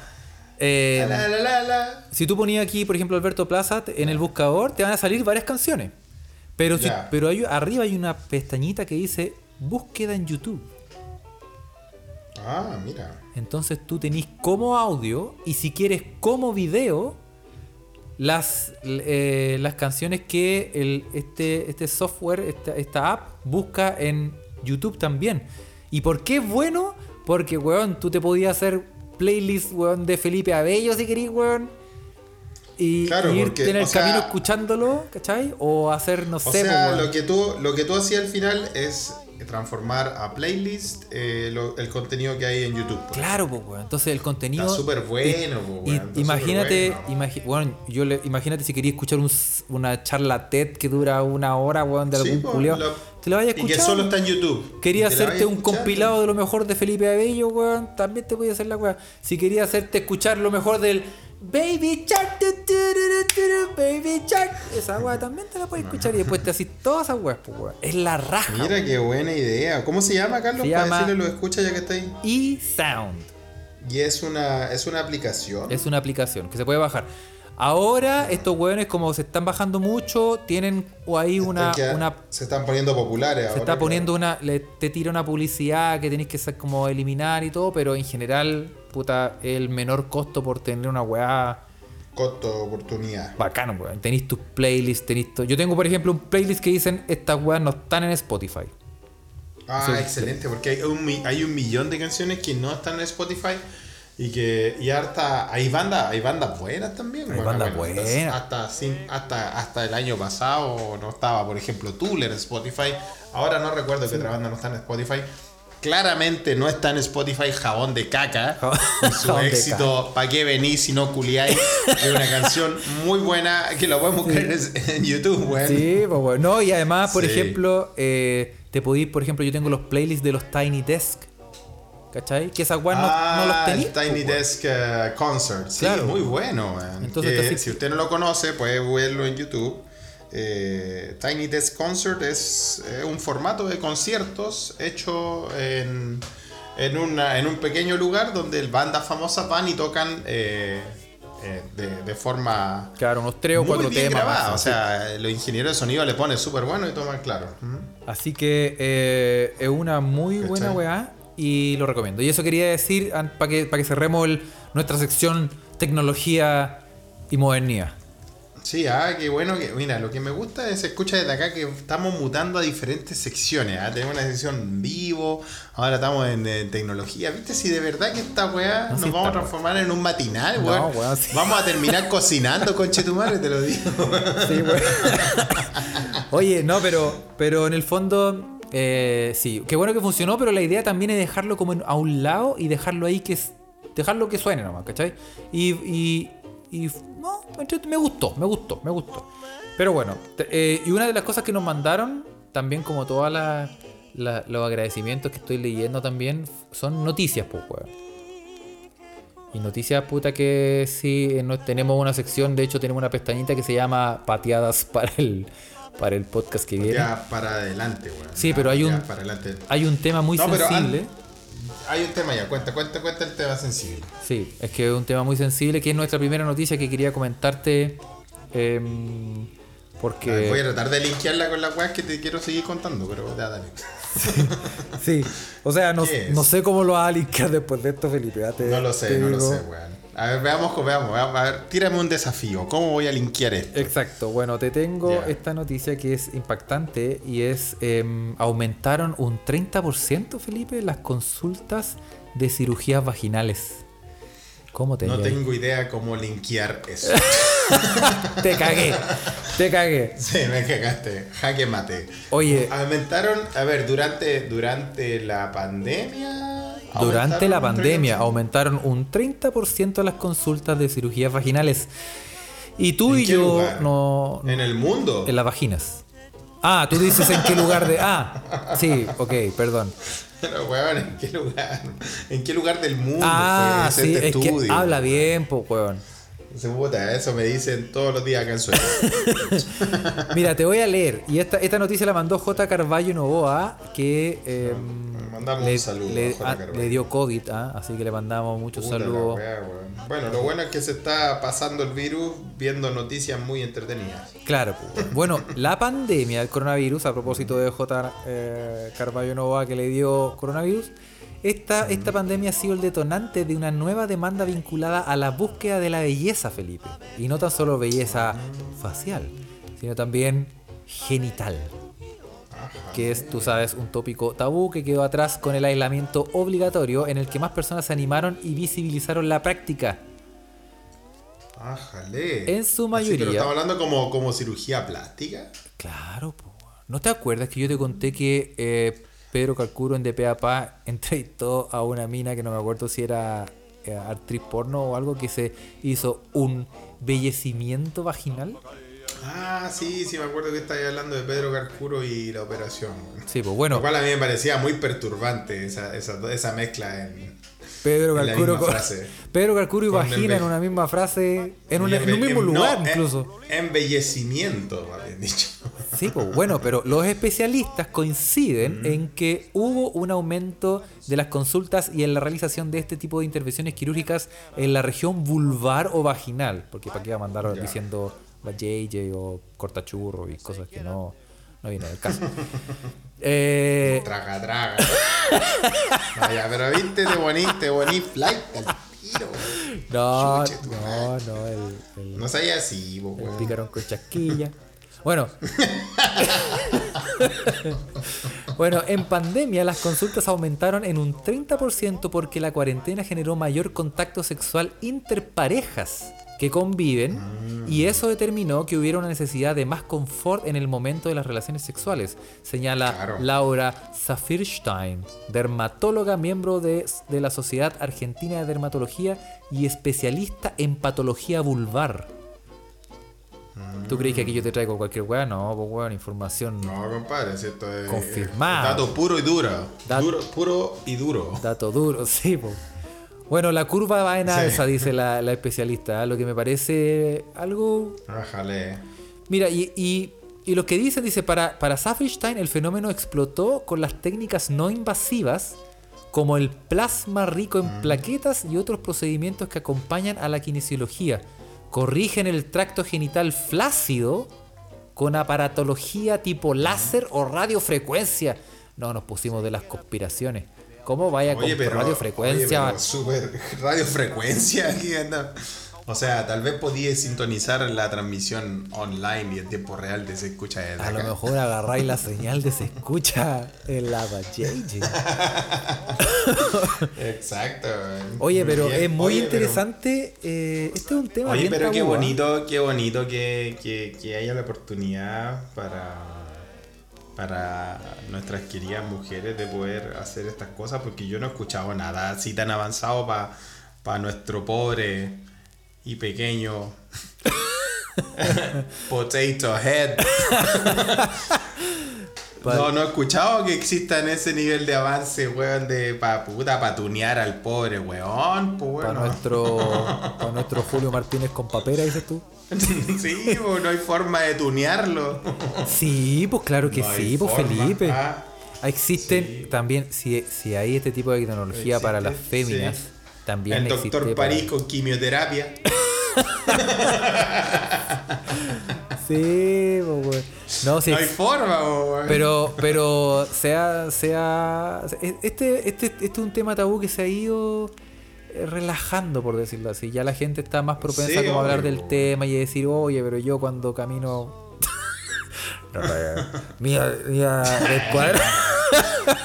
eh, La, la, la, la. si tú ponías aquí, por ejemplo, Alberto Plaza en el buscador, te van a salir varias canciones. Pero, si- pero hay- arriba hay una pestañita que dice búsqueda en YouTube. Ah, mira. Entonces tú tenés como audio y si quieres como video las, eh, las canciones que el, este, este software, esta, esta app busca en YouTube también. ¿Y por qué es bueno? Porque, weón, tú te podías hacer playlist, weón, de Felipe Abello si querís, weón. Y, Claro, y irte porque, en el sea- camino escuchándolo, ¿cachai? O hacer, no O sé, sea, po, weón. lo que, tú, lo que tú hacías al final es transformar a playlist eh, lo- el contenido que hay en YouTube. pues. Claro, pues, weón. Entonces el contenido. Está súper bueno, y- y- weón, imagínate, bueno. imagi- bueno, yo le, imagínate si querías escuchar un una charla TED que dura una hora, weón, de Sí, algún culiao. lo- Te la vayas a Y escuchar. que solo está en YouTube. Quería Y hacerte un compilado de lo mejor de Felipe Abello, weón. También te voy a hacer la weón. Si quería hacerte escuchar lo mejor del Baby Shark, tu, tu, tu, Baby Shark. Esa weón también te la puedes escuchar y después te haces todas esas weas, pues. Es la raja. Mira qué buena idea. ¿Cómo se llama, Carlos? Se Para llama- decirle lo escucha ya que está ahí. Y Sound. Y es una, es una aplicación. Es una aplicación que se puede bajar. Ahora estos hueones como se están bajando mucho, tienen o ahí una, que- una se están poniendo populares se ahora. está poniendo una le, te tira una publicidad que tenéis que sa- como eliminar y todo, pero en general, puta, el menor costo por tener una weá Costo oportunidad. bacano, weón. Tenéis tus playlists, tenéis to- Yo tengo, por ejemplo, un playlist que dicen estas weas no están en Spotify. Ah, Sí. excelente, porque hay un, mi- hay un millón de canciones que no están en Spotify y que y harta hay bandas hay bandas buenas también Hay bandas buenas. hasta hasta hasta el año pasado no estaba por ejemplo Tool en Spotify ahora no recuerdo que otra banda no está en Spotify claramente no está en Spotify Jabón de Caca Jabón- su éxito ¿Pa' qué venís si no culiáis? es una canción muy buena que lo podemos buscar en, en YouTube weón. Sí, pues bueno. No, y además, por Sí. ejemplo, eh, te podéis, por ejemplo, yo tengo los playlists de los Tiny Desk. ¿Cachai? Que esas weas no- Ah, no, los tenéis. el Tiny pues. Desk eh, Concert. Sí, Claro. muy bueno, weón. Entonces, Que así- si usted no lo conoce, puede verlo en YouTube. Eh, Tiny Desk Concert es eh, un formato de conciertos hecho en, en, una- en un pequeño lugar donde bandas famosas van y tocan eh, eh, de, de forma Claro, unos tres o cuatro bien temas. grabada. O sea, los ingenieros de sonido le ponen súper bueno y toman claro. Así que eh, es una muy ¿Cachai? buena weá y lo recomiendo. Y eso quería decir para que, para que cerremos el- nuestra sección tecnología y modernidad. Sí, ah, qué bueno que, mira, lo que me gusta es escucha desde acá que estamos mutando a diferentes secciones, ¿ah? tenemos una sección vivo, ahora estamos en, eh, tecnología, ¿viste? Si de verdad que esta weá No, nos sí vamos a transformar en un matinal, No, weón. weón, sí. Vamos a terminar cocinando con Chetumare, te lo digo. Sí. Oye, no, pero, pero en el fondo, eh, sí, qué bueno que funcionó, pero la idea también es dejarlo como a un lado y dejarlo ahí que dejarlo que suene nomás, ¿cachai? Y, y, no, me gustó, me gustó, me gustó. Pero bueno, eh, y una de las cosas que nos mandaron, también como todos los agradecimientos que estoy leyendo también, son noticias, pues, weón. Y noticias, puta, que sí, eh, tenemos una sección, de hecho tenemos una pestañita que se llama Pateadas para el, para el podcast que viene. Ya para adelante, weón. Sí, Ya, pero hay un- Para adelante. Hay un tema muy No, sensible. Hay un tema ya, cuenta, cuenta, cuenta el tema sensible. Sí, es que es un tema muy sensible, que es nuestra primera noticia que quería comentarte. em, porque... Ver, voy a tratar de linkearla con las weas que te quiero seguir contando, pero ya dale. Sí, o sea, no, sé cómo lo vas a linkar después de esto, Felipe. ya te- No lo sé, no lo sé, weón. A ver, veamos, veamos, veamos. A ver, tírame un desafío. ¿Cómo voy a linkear esto? Exacto, bueno, te tengo esta noticia que es impactante y es em, aumentaron un 30%, Felipe, las consultas de cirugías vaginales. ¿Cómo te No tengo idea cómo linkear eso. Te cagué, te cagué. sí, me cagaste. Jaque mate. Oye. Aumentaron, a ver, durante, durante la pandemia. Durante la aumentaron un pandemia 30%. aumentaron un 30% las consultas de cirugías vaginales. Y tú ¿En y yo lugar? no... En el mundo. En las vaginas. Ah, tú dices en qué lugar de... Ah, sí, ok, perdón. Pero, weón, ¿en qué lugar? ¿En qué lugar del mundo Ah, fue sí, este es que habla bien, po, weón. Se puta, eso me dicen todos los días acá en Suecia. Mira, te voy a leer. Y esta, esta noticia la mandó J. Carballo Novoa, que eh, mandamos le, un saludo le- a ah, le dio COVID, ah, así que le mandamos muchos Puta saludos. wea. Bueno, lo bueno es que se está pasando el virus viendo noticias muy entretenidas. Claro, pues. bueno, la pandemia del coronavirus, a propósito de J. eh, Carballo Novoa que le dio coronavirus, esta, esta pandemia ha sido el detonante de una nueva demanda vinculada a la búsqueda de la belleza, Felipe. Y no tan solo belleza facial, sino también genital. Que es, tú sabes, un tópico tabú que quedó atrás con el aislamiento obligatorio en el que más personas se animaron y visibilizaron la práctica. Ájale. En su Así, mayoría. pero estamos hablando como, como cirugía plástica. Claro, po. ¿no te acuerdas que yo te conté que eh, Pedro Calcuro en DPAPA entrevistó a una mina que no me acuerdo si era eh, actriz porno o algo que se hizo un bellecimiento vaginal? Ah, sí, sí, me acuerdo que estabas hablando de Pedro Carcuro y la operación. Sí, pues Lo bueno, cual a mí me parecía muy perturbante esa, esa, esa mezcla en, Pedro en con- frase. Pedro Calcuro y Con vagina en una misma frase, en, un, y en un mismo lugar no, incluso. en- embellecimiento, más bien dicho. Sí, pues bueno, pero los especialistas coinciden en que hubo un aumento de las consultas y en la realización de este tipo de intervenciones quirúrgicas en la región vulvar o vaginal. Porque para qué va a mandar diciendo la JJ o cortachurro y cosas que no, no vienen al caso. Eh, Traga, traga. Vaya, pero viste, te bonís, te bonís flight al tiro. no, Chuche no, no, el, el- No sabía así, po, el picarón con chasquilla. Bueno. bueno, en pandemia las consultas aumentaron en un 30% porque la cuarentena generó mayor contacto sexual interparejas que conviven y eso determinó que hubiera una necesidad de más confort en el momento de las relaciones sexuales, señala Claro. Laura Zafirstein, dermatóloga, miembro de, de la Sociedad Argentina de Dermatología y especialista en patología vulvar. ¿Tú crees que aquí yo te traigo cualquier weá? No, pues weón, información. No, compadre, si esto es. Confirmado. Dato puro y duro. Dat- Duro- puro y duro. Dato duro, sí, po. Bueno, la curva va en Sí. alza, dice la, la especialista, ¿eh? lo que me parece algo... Bájale. Mira, y, y, y lo que dice, dice, para, para Safenstein el fenómeno explotó con las técnicas no invasivas, como el plasma rico en plaquetas y otros procedimientos que acompañan a la kinesiología. Corrigen el tracto genital flácido con aparatología tipo láser o radiofrecuencia. No, nos pusimos de las conspiraciones. ¿Cómo vaya con pero. radiofrecuencia? oye, pero super radiofrecuencia aquí anda. O sea, tal vez podías sintonizar la transmisión online y en tiempo real de se escucha desde A lo mejor agarráis la señal de se escucha en la. Exacto. Oye, pero bien. es muy Oye, pero- interesante. eh, este es un tema Oye, bien pero qué tabú, ¿ah? bonito, qué bonito que, que, que haya la oportunidad para, para nuestras queridas mujeres de poder hacer estas cosas, porque yo no he escuchado nada así tan avanzado para nuestro pobre y pequeño potato head. Pa- No, no he escuchado que exista en ese nivel de avance, weón, de pa puta, pa tunear al pobre weón, pues Para nuestro, para nuestro Julio Martínez con papera, dices tú. sí, pues no hay forma de tunearlo. Sí, pues claro que No sí, pues. Felipe. Ah, Existen sí. también, si, si hay este tipo de tecnología para las féminas, sí. También el doctor para- París con quimioterapia. Sí, pues. No, sí, No hay forma, weón. Pero, pero sea, sea. Este, este, este es un tema tabú que se ha ido eh, relajando, por decirlo así. Ya la gente está más propensa Sí, como a hablar del tema y decir, oye, pero yo cuando camino. No, no, mía, mía, de cuadra.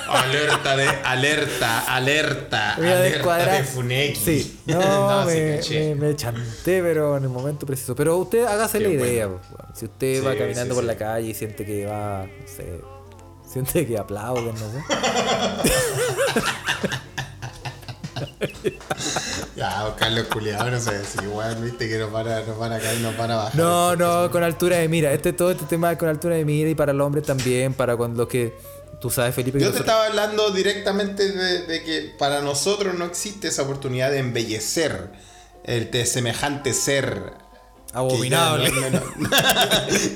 Alerta de, alerta, alerta, Mía alerta de Funeki. Sí, no, sí, me, me, me chanté, pero en el momento preciso. Pero usted hágase Qué la idea. pues, bueno. Si usted va caminando sí, por la calle y siente que va, no sé, siente que aplauden, no sé. Ya, Carlos Culeado, no sé si weón, viste que nos van a, nos van a caer, nos van a bajar. No, no, con altura de mira. Este todo este tema es con altura de mira y para el hombre también, para cuando los que tú sabes, Felipe, que Yo te nosotros- estaba hablando directamente de, de que para nosotros no existe esa oportunidad de embellecer el de semejante ser. abominable. no- no- no-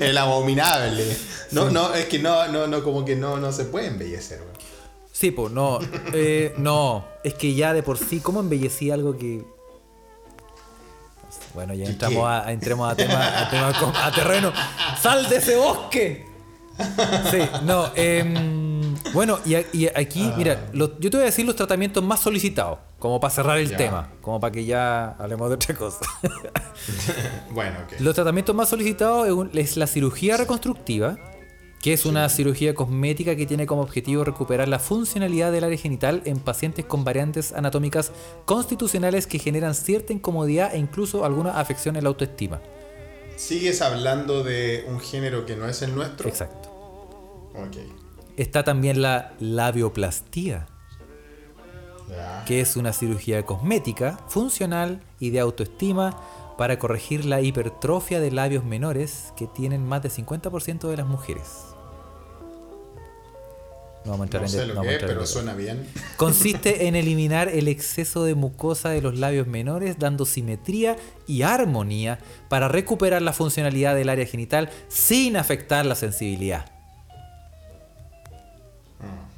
el abominable. No, no, es que no, no, no, como que no, no se puede embellecer, weón. Sí, pues no, eh, no, es que ya de por sí, ¿cómo embellecí algo que bueno, ya ¿Qué entramos a, a- entremos a tema, a, tema con- a terreno. ¡Sal de ese bosque! Sí, no, em, bueno, y, y aquí, mira, lo- yo te voy a decir los tratamientos más solicitados, como para cerrar el Ya. tema, como para que ya hablemos de otra cosa. Bueno, ok. Los tratamientos más solicitados es un- es la cirugía reconstructiva, que es una cirugía cosmética que tiene como objetivo recuperar la funcionalidad del área genital en pacientes con variantes anatómicas constitucionales que generan cierta incomodidad e incluso alguna afección en la autoestima. ¿Sigues hablando de un género que no es el nuestro? Exacto. Está también la labioplastía, que es una cirugía cosmética, funcional y de autoestima para corregir la hipertrofia de labios menores que tienen más del 50% de las mujeres. No vamos a entrar No en sé lo no que es, pero detalle. suena bien. Consiste en eliminar el exceso de mucosa de los labios menores, dando simetría y armonía para recuperar la funcionalidad del área genital sin afectar la sensibilidad.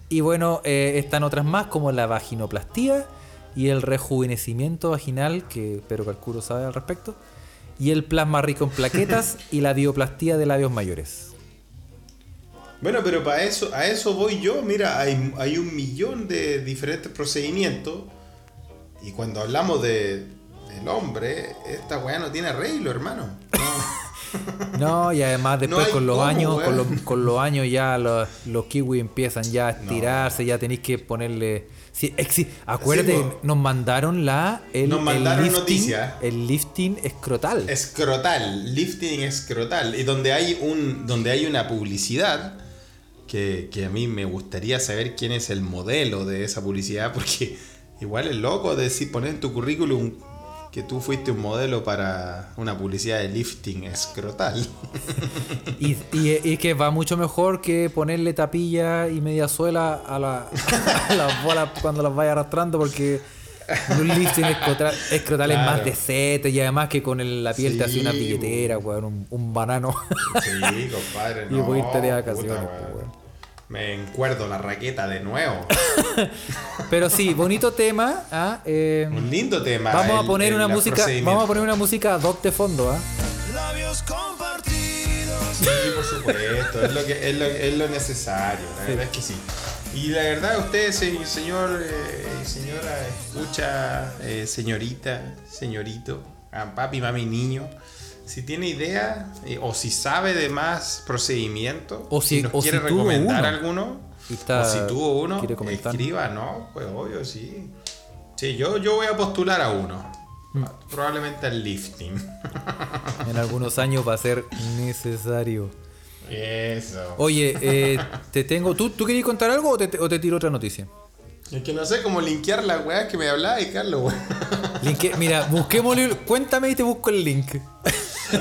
Y bueno, eh, están otras más como la vaginoplastía y el rejuvenecimiento vaginal, que pero calculo sabe al respecto, y el plasma rico en plaquetas y la bioplastía de labios mayores. Bueno, pero para eso, a eso voy yo. Mira, hay, hay un millón de diferentes procedimientos. Y cuando hablamos de, del hombre, esta weá no tiene arreglo, hermano. No. No, y además después hay con los cómo, años, con los, con los años ya los, los kiwis empiezan ya a estirarse, ya tenéis que ponerle. Sí, exi- acuérdate, Sí, po. nos mandaron la el, Nos el mandaron lifting, noticia. el lifting escrotal. Escrotal, lifting escrotal. Y donde hay un. donde hay una publicidad. Que, a mí me gustaría saber quién es el modelo de esa publicidad. Porque igual es loco decir, poner en tu currículum que tú fuiste un modelo para una publicidad de lifting escrotal. Y, que va mucho mejor que ponerle tapilla y media suela a, a las bolas cuando las vaya arrastrando porque un lifting escrotal, escrotal es más Claro. decente y además que con el- la piel te hace una Sí, billetera, weón, un, un banano. Sí, compadre. Y no, voy a irte de puta, vacaciones, weón. pues, weón. Me encuerdo la raqueta de nuevo. Pero sí, bonito tema. ¿ah? Eh, Un lindo tema. vamos a el- poner el- una música, vamos a poner una música doc de fondo, ¿ah? Labios compartidos. Sí, por supuesto, es lo, que, es lo, es lo necesario, la verdad es que sí. Y la verdad, usted, se- señor, eh, señora, escucha, eh, señorita, señorito, a papi, mami, niño, si tiene idea eh, o si sabe de más procedimientos, O si- nos o quiere si recomendar uno. alguno, está- o si tuvo uno, escriba, ¿no? Pues obvio, sí. Sí, yo, yo voy a postular a uno. Mm. Probablemente al lifting. En algunos años va a ser necesario. Eso. Oye, eh, te tengo. ¿Tú, ¿tú querías contar algo o te, o te tiro otra noticia? Es que no sé cómo linkear las weas que me hablaba y Carlos, weón. Linke- mira, busquémosle. Cuéntame y te busco el link.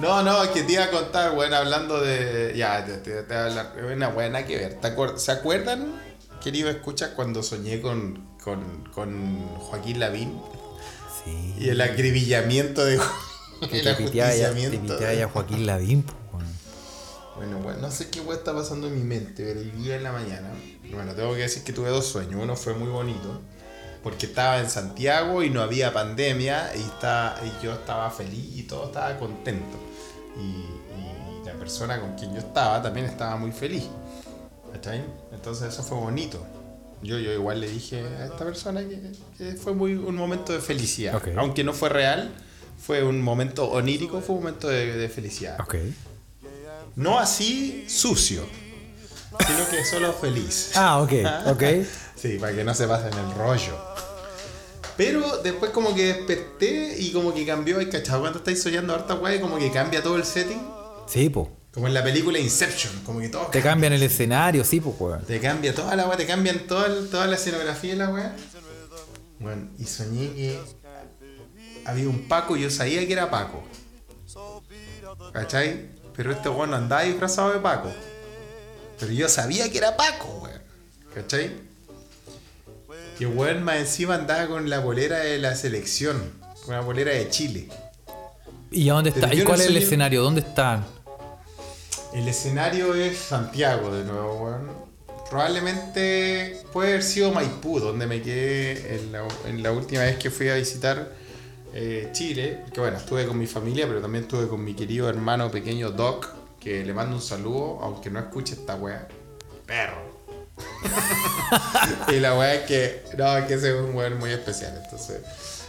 No, no, es que te iba a contar, weón, hablando de. Ya, te, te, te voy a hablar. Es una buena que ver. ¿Te acuer- ¿Se acuerdan, querido escucha, cuando soñé con, con, con Joaquín Lavín? Sí. Y el acribillamiento de. Que el te piteaba ya Joaquín Lavín. Bueno, bueno, no sé qué weá está pasando en mi mente, pero el día en la mañana. Bueno, tengo que decir que tuve dos sueños. Uno fue muy bonito, porque estaba en Santiago y no había pandemia, y, estaba, y yo estaba feliz y todo estaba contento. Y, y la persona con quien yo estaba también estaba muy feliz. ¿Cachai? Entonces eso fue bonito. Yo, yo igual le dije a esta persona que, que fue muy un momento de felicidad. Ok. Aunque no fue real, fue un momento onírico, fue un momento de, de felicidad. Ok. No así sucio, sino que solo feliz. Ah, ok, ok. Sí, para que no se pasen el rollo. Pero después como que desperté y como que cambió, ¿hay cachado? Cuando estáis soñando harta weá y como que cambia todo el setting. Sí, po. Como en la película Inception, como que todo Te cambian el escenario, sí, po, weón. Te cambia toda la weá, te cambian toda, toda la escenografía de la weá. Bueno, y soñé que había un Paco y yo sabía que era Paco. ¿Cachai? Pero este weón no andaba disfrazado de Paco. Pero yo sabía que era Paco, weón. ¿Cachai? Que weón más encima andaba con la bolera de la selección. Con la bolera de Chile. ¿Y a dónde está? ¿Y cuál no es el escenario? ¿Dónde están? El escenario es Santiago de nuevo, weón. Probablemente puede haber sido Maipú, donde me quedé en la, en la última vez que fui a visitar eh, Chile. Que bueno, estuve con mi familia, pero también estuve con mi querido hermano pequeño Doc, que le mando un saludo, aunque no escuche esta weá. Perro. y la weá es que, no, es que ese es un weón muy especial. Entonces,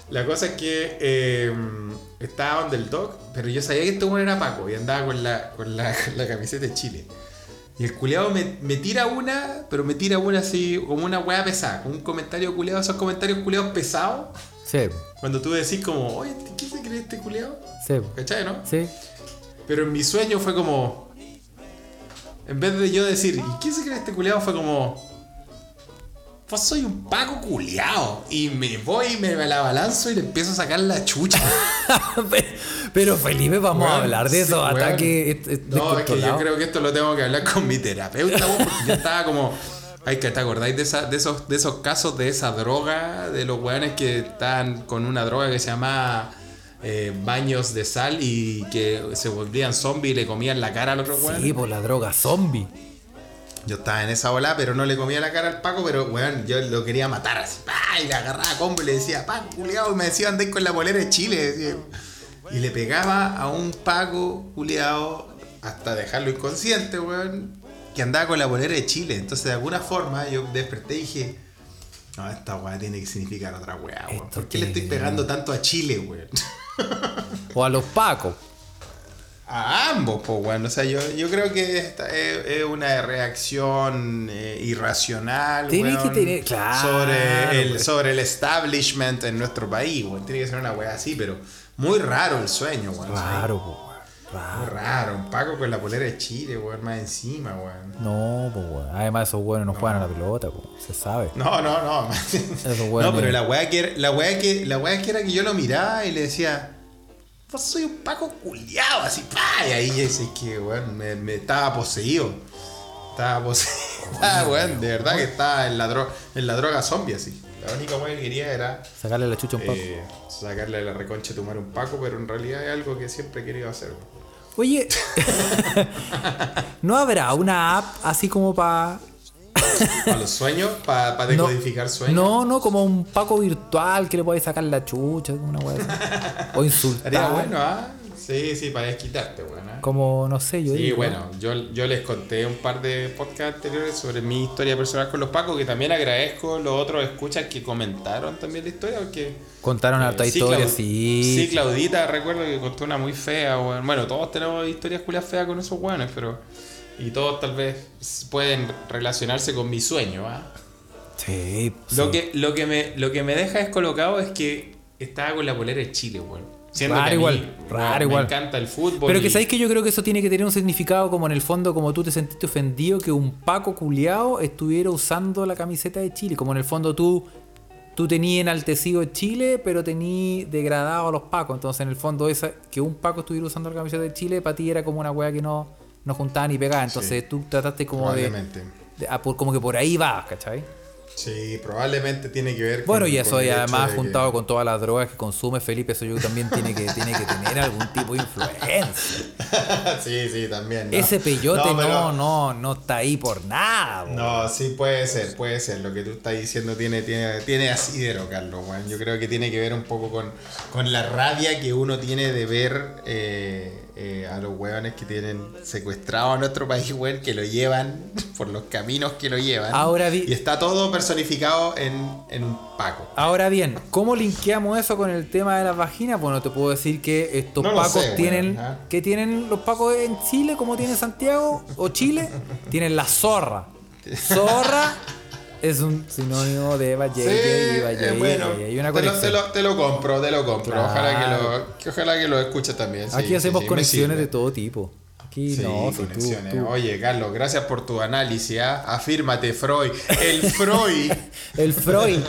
la cosa es que eh, estaba donde el Doc, pero yo sabía que este weón era Paco y andaba con la, con la, la camiseta de Chile. Y el culeado me, me tira una, pero me tira una así, como una weá pesada, como un comentario culeado, esos comentarios culeados pesados. Sí, Cuando tú decís como, oye, ¿qué se cree este culeado? sí. ¿Cachai, no? sí. Pero en mi sueño fue como. En vez de yo decir, ¿y quién se cree este culeado? Fue como. pues soy un paco culiao. Y me voy y me la balanzo y le empiezo a sacar la chucha. Pero Felipe, vamos a hablar de sí, esos weón. ataques est- est- No, es que yo creo que esto lo tengo que hablar con mi terapeuta, porque yo estaba como. Ay, que te acordáis de, esa- de, esos, de esos casos de esa droga, de los weones que están con una droga que se llama eh, baños de sal y que se volvían zombies y le comían la cara al otro weón. Sí, por la droga zombie. Yo estaba en esa ola, pero no le comía la cara al Paco, pero weón, yo lo quería matar así. ¡pah! Y le agarraba a combo y le decía, Paco, culiao, y me decía andé con la polera de Chile. decía. Y le pegaba a un Paco, culiao, hasta dejarlo inconsciente, weón, que andaba con la polera de Chile. Entonces, de alguna forma, yo desperté y dije, no, esta weá tiene que significar otra weá, weón. ¿Por qué le estoy pegando tanto a Chile, weón? O a los pacos. A ambos, pues bueno, o sea, yo, yo creo que esta es, es una reacción eh, irracional Tiene weón, que tener- claro, sobre, el, pues. sobre el establishment en nuestro país, weón. Tiene que ser una weá así, pero muy raro el sueño, weón. Raro, po, weón. Raro. raro, un Paco con la polera de Chile, weón, más encima, weón. No, pues weón. Además esos weones no juegan a la pelota, po. Se sabe. No, no, no. weón no, pero la weá que era, la weá que, la weá que era que yo lo miraba y le decía, pues soy un Paco culiado, así, pa, y ahí ese que, weón, me, me estaba poseído. Estaba poseído. Weón, de verdad que estaba en la, dro- en la droga zombie, así. La única weá que quería era Sacarle la chucha a un paco. eh, sacarle la reconcha a tomar un Paco, pero en realidad es algo que siempre he querido hacer, weón. Oye, ¿no habrá una app así como para... Para los sueños, para decodificar sueños. No, no, como un paco virtual que le podéis sacar la chucha, una. O insultar. Estaría bueno, ¿ah? Sí, sí, para desquitarte, weón. ¿ah? Como, no sé, yo Sí, digo. bueno, yo, yo les conté un par de podcasts anteriores sobre mi historia personal con los Pacos, que también agradezco los otros escuchas que comentaron también la historia, porque... Contaron harta eh, historia, Clau- sí. Sí, Claudita, recuerdo que contó una muy fea, weón. Bueno, todos tenemos historias culias feas con esos weones, pero... Y todos tal vez pueden relacionarse con mi sueño, ¿ah? Sí, Lo, sí. que, lo, que me, lo que me deja descolocado es que estaba con la polera de Chile, weón. Siendo Raro que a mí, igual, raro me igual. encanta el fútbol. Pero que sabéis que yo creo que eso tiene que tener un significado como en el fondo, como tú te sentiste ofendido que un Paco culiao estuviera usando la camiseta de Chile. Como en el fondo tú, tú tenías enaltecido Chile, pero tenías degradado a los Pacos. Entonces en el fondo esa, que un Paco estuviera usando la camiseta de Chile, para ti era como una wea que no, no juntaba ni pegaba. Entonces tú trataste como de, de- ah, por- como que por ahí va, ¿cachai? Sí, probablemente tiene que ver con Bueno, y eso y además que- juntado con todas las drogas que consume Felipe, eso yo también tiene que, tiene que tener algún tipo de influencia. sí, sí, también. ¿no? Ese peyote no, pero- no, no, está ahí por nada. bo. No, sí puede ser, puede ser. Lo que tú estás diciendo tiene, tiene, tiene asidero, Carlos, weón. Yo creo que tiene que ver un poco con, con la rabia que uno tiene de ver eh, eh, a los weones que tienen secuestrado a nuestro país, weón, que lo llevan por los caminos que lo llevan. Ahora Y está todo personificado en, en un Paco. Ahora bien, ¿cómo linkeamos eso con el tema de las vaginas? Bueno, te puedo decir que estos No pacos sé, tienen. ¿ah? ¿Qué tienen los pacos en Chile? como tiene Santiago o Chile? tienen la zorra. Zorra es un sinónimo de ballete y eh, ballete. bueno, una te, lo, te, lo, te lo compro, te lo compro. Ojalá, que lo, que ojalá que lo escuches también. sí, Aquí sí, hacemos sí, conexiones de todo tipo. Aquí Sí, no, tú- conexiones. tú- Oye, Carlos, gracias por tu análisis. ¿ah? Afírmate, Freud. El Freud. El Freud.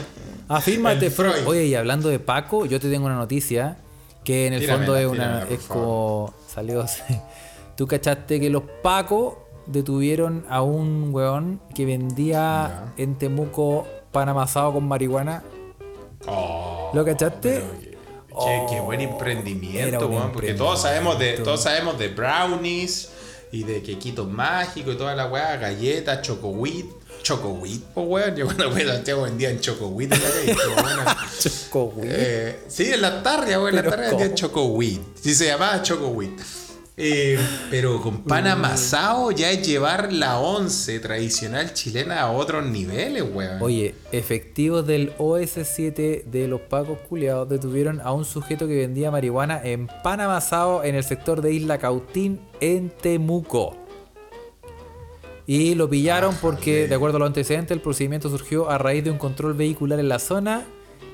Afírmate, El Freud. Freud. Oye, y hablando de Paco, yo te tengo una noticia que en el Tíramela, fondo es una tíramela, es como salió Tú cachaste que los Pacos detuvieron a un weón que vendía en Temuco pan amasado con marihuana. Oh, ¿Lo cachaste? pero Che, qué buen era emprendimiento, weón, porque todos sabemos de todos sabemos de brownies y de quequitos mágicos y toda la weá, galletas, chocowit, chocowit, pues weón, yo cuando fui a Santiago vendían chocowit en la calle, pero bueno. Choco, güey. Eh, sí, en la tarria, güey, en la tarria vendían chocowit. Sí, se llamaba chocowit. Eh, pero con pan amasado ya es llevar la once tradicional chilena a otros niveles, weón. Oye, efectivos del OS7 de los Pacos culiados detuvieron a un sujeto que vendía marihuana en pan amasado en el sector de Isla Cautín en Temuco. Y lo pillaron porque, de acuerdo a los antecedentes, el procedimiento surgió a raíz de un control vehicular en la zona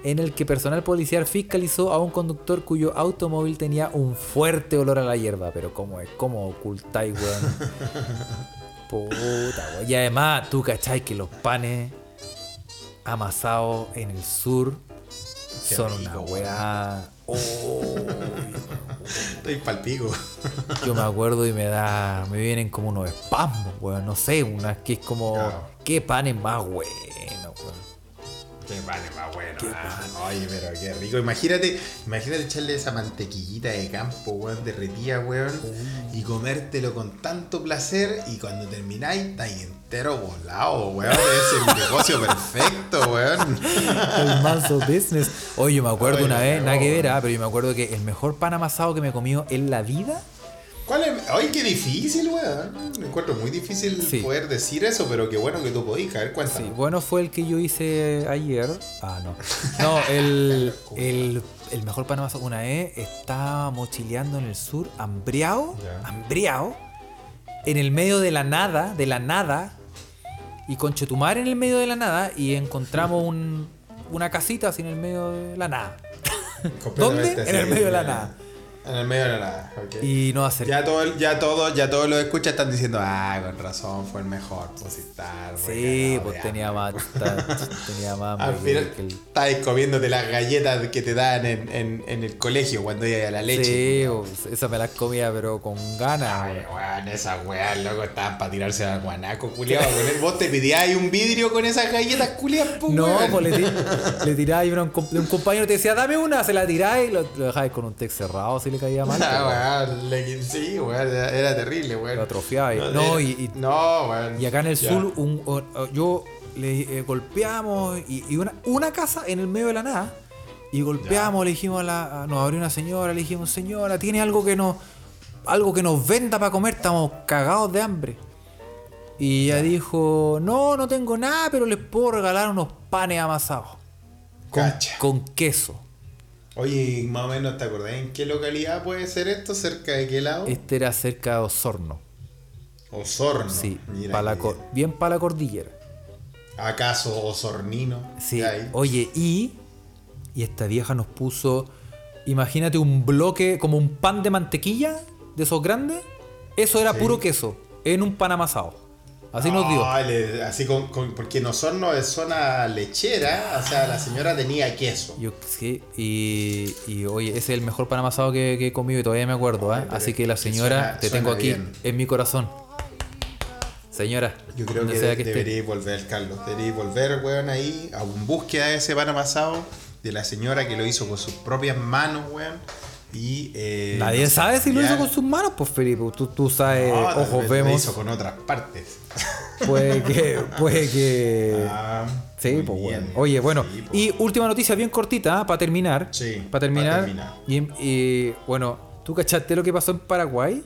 en el que personal policial fiscalizó a un conductor cuyo automóvil tenía un fuerte olor a la hierba. Pero ¿cómo es? ¿Cómo ocultáis, weón? Puta, weón. Y además, tú cachai que los panes amasados en el sur Qué son una weá. Oh, Estoy palpico. yo me acuerdo y me da. Me vienen como unos espasmos, weón. No sé, una que es como. ¿Qué panes más bueno, weón? Qué pan es más bueno. ah. Oye, pero qué rico. Imagínate, imagínate echarle esa mantequillita de campo, weón, derretida, weón, y comértelo con tanto placer y cuando termináis estáis entero volado, weón. Es el negocio perfecto, weón. El manso business. Oye, yo me acuerdo una vez, nada que ver, ah, pero yo me acuerdo que el mejor pan amasado que me he comido en la vida. ¿Cuál es? Ay, qué difícil, weón. Me encuentro muy difícil Sí. poder decir eso, pero qué bueno que tú podís. A ver, Sí, cuéntame. bueno fue el que yo hice ayer. Ah, no. No, el, el, el mejor pan amasado. Una vez estaba mochileando en el sur, hambriado, Ya. hambriado, en el medio de la nada, de la nada, y con Chetumar en el medio de la nada, y encontramos un, una casita así en el medio de la nada. ¿Dónde? En el medio de la nada. En el medio de la nada, ok. Y nos acercamos. Ya todo, ya todo, ya todos los escuchas están diciendo, ah, con razón, fue el mejor, pues Sí, pues tenía hambre". más, tenía más Al final que el- estáis comiéndote las galletas que te dan en, en, en el colegio cuando ibas a la leche. Sí, pues, esa me las comía, pero con ganas. Ay, weón, esas weas, loco, estaban para tirarse al guanaco, culiado. Vos te pedías un vidrio con esas galletas, culiadas, pues, No, weón. pues le, ti- le y un, un compañero te decía, dame una, se la tiraba y lo, lo dejabas con un text cerrado si le caía mal. Ah, pero- weón, le- sí, weón, era, era terrible, weón. Lo atrofiaba y- no, y- y- no, weón. Y acá en el Ya. sur, un- o- o- yo le eh, golpeamos y, y una, una casa en el medio de la nada. Y golpeamos, le dijimos a la. a- nos abrió una señora, le dijimos, señora, ¿tiene algo que nos. algo que nos venda para comer? Estamos cagados de hambre. Y ella dijo, no, no tengo nada, pero les puedo regalar unos panes amasados. Con queso. Oye, más o menos te acordás en qué localidad puede ser esto, cerca de qué lado? Este era cerca de Osorno. Osorno. Sí, pa' la bien para la cordillera. ¿Acaso Osornino? Sí, oye, y, y esta vieja nos puso, imagínate un bloque, como un pan de mantequilla, de esos grandes, eso era Sí. puro queso, en un pan amasado. Así nos dio. Le- así con, con- porque en Osorno es zona lechera, o sea, la señora tenía queso. Yo sí, y, y oye, ese es el mejor pan amasado que, que he comido y todavía me acuerdo, ¿eh? Así que la señora, suena- te tengo aquí bien. en mi corazón. Señora, Yo creo que, de- debería volver, Carlos. Debería volver, weón, ahí a un búsqueda de ese pan amasado de la señora que lo hizo con sus propias manos, weón. Y. eh, Nadie no sabe si lo hizo con sus manos, pues Felipe. Tú, tú sabes, No, ojos Lo vemos. hizo con otras partes. Puede que, puede que. Ah, Sí, pues bien. bueno. Oye, bueno. Sí, pues. Y última noticia bien cortita, para terminar. Sí, Para terminar. pa' terminar. Y, y, bueno, ¿tú cachaste lo que pasó en Paraguay?